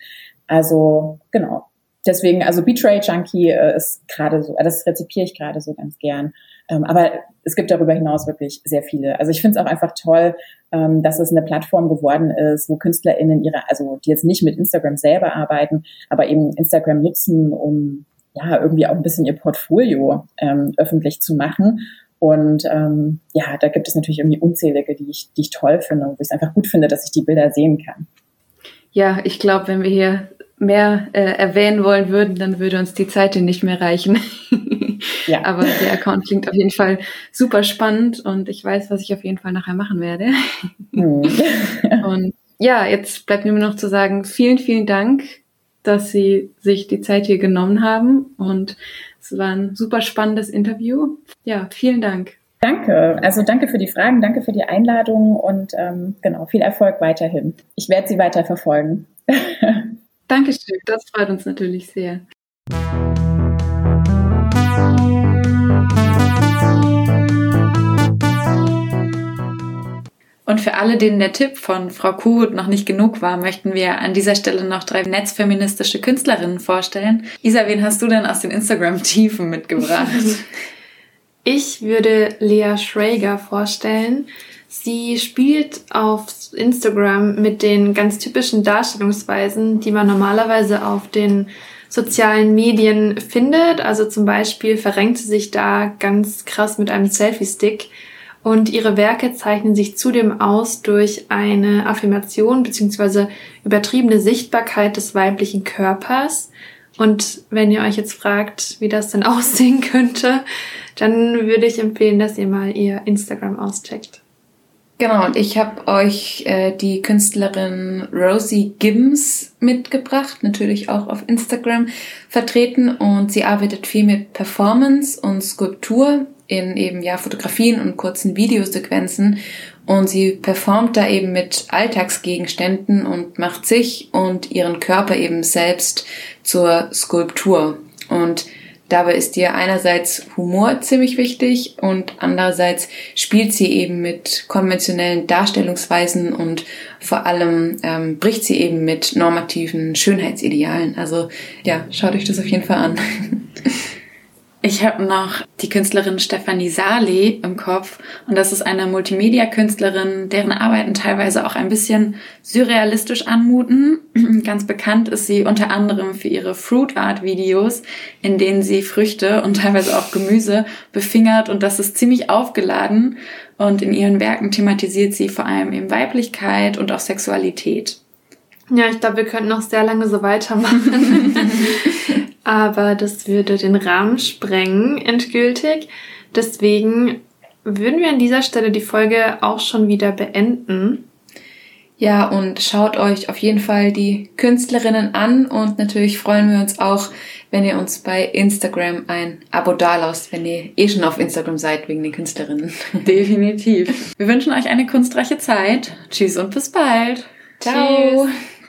also, genau. Deswegen, also Betray Junkie äh, ist gerade so, das rezipiere ich gerade so ganz gern. Ähm, aber es gibt darüber hinaus wirklich sehr viele. Also ich finde es auch einfach toll, ähm, dass es eine Plattform geworden ist, wo KünstlerInnen ihre, also die jetzt nicht mit Instagram selber arbeiten, aber eben Instagram nutzen, um ja, irgendwie auch ein bisschen ihr Portfolio ähm, öffentlich zu machen. Und ähm, ja, da gibt es natürlich irgendwie unzählige, die ich, die ich toll finde und wo ich es einfach gut finde, dass ich die Bilder sehen kann. Ja, ich glaube, wenn wir hier mehr äh, erwähnen wollen würden, dann würde uns die Zeit nicht mehr reichen. ja. Aber der Account klingt auf jeden Fall super spannend und ich weiß, was ich auf jeden Fall nachher machen werde. Mhm. und ja, jetzt bleibt mir nur noch zu sagen, vielen, vielen Dank dass Sie sich die Zeit hier genommen haben und es war ein super spannendes Interview. Ja, vielen Dank. Danke. Also danke für die Fragen, danke für die Einladung und ähm, genau, viel Erfolg weiterhin. Ich werde Sie weiter verfolgen. Dankeschön, das freut uns natürlich sehr. Und für alle, denen der Tipp von Frau Kuhut noch nicht genug war, möchten wir an dieser Stelle noch drei netzfeministische Künstlerinnen vorstellen. Isa, wen hast du denn aus den Instagram-Tiefen mitgebracht? Ich würde Lea Schrager vorstellen. Sie spielt auf Instagram mit den ganz typischen Darstellungsweisen, die man normalerweise auf den sozialen Medien findet. Also zum Beispiel verrenkt sie sich da ganz krass mit einem Selfie-Stick. Und ihre Werke zeichnen sich zudem aus durch eine Affirmation bzw. übertriebene Sichtbarkeit des weiblichen Körpers. Und wenn ihr euch jetzt fragt, wie das denn aussehen könnte, dann würde ich empfehlen, dass ihr mal ihr Instagram auscheckt. Genau, und ich habe euch äh, die Künstlerin Rosie Gibbs mitgebracht, natürlich auch auf Instagram vertreten und sie arbeitet viel mit Performance und Skulptur in eben ja Fotografien und kurzen Videosequenzen und sie performt da eben mit Alltagsgegenständen und macht sich und ihren Körper eben selbst zur Skulptur und Dabei ist ihr einerseits Humor ziemlich wichtig und andererseits spielt sie eben mit konventionellen Darstellungsweisen und vor allem ähm, bricht sie eben mit normativen Schönheitsidealen. Also ja, schaut euch das auf jeden Fall an. Ich habe noch die Künstlerin Stefanie Saleh im Kopf und das ist eine Multimedia-Künstlerin, deren Arbeiten teilweise auch ein bisschen surrealistisch anmuten. Ganz bekannt ist sie unter anderem für ihre Fruit Art Videos, in denen sie Früchte und teilweise auch Gemüse befingert und das ist ziemlich aufgeladen und in ihren Werken thematisiert sie vor allem eben Weiblichkeit und auch Sexualität. Ja, ich glaube, wir könnten noch sehr lange so weitermachen. Aber das würde den Rahmen sprengen, endgültig. Deswegen würden wir an dieser Stelle die Folge auch schon wieder beenden. Ja, und schaut euch auf jeden Fall die Künstlerinnen an und natürlich freuen wir uns auch, wenn ihr uns bei Instagram ein Abo dalasst, wenn ihr eh schon auf Instagram seid wegen den Künstlerinnen. Definitiv. Wir wünschen euch eine kunstreiche Zeit. Tschüss und bis bald. Ciao. Tschüss.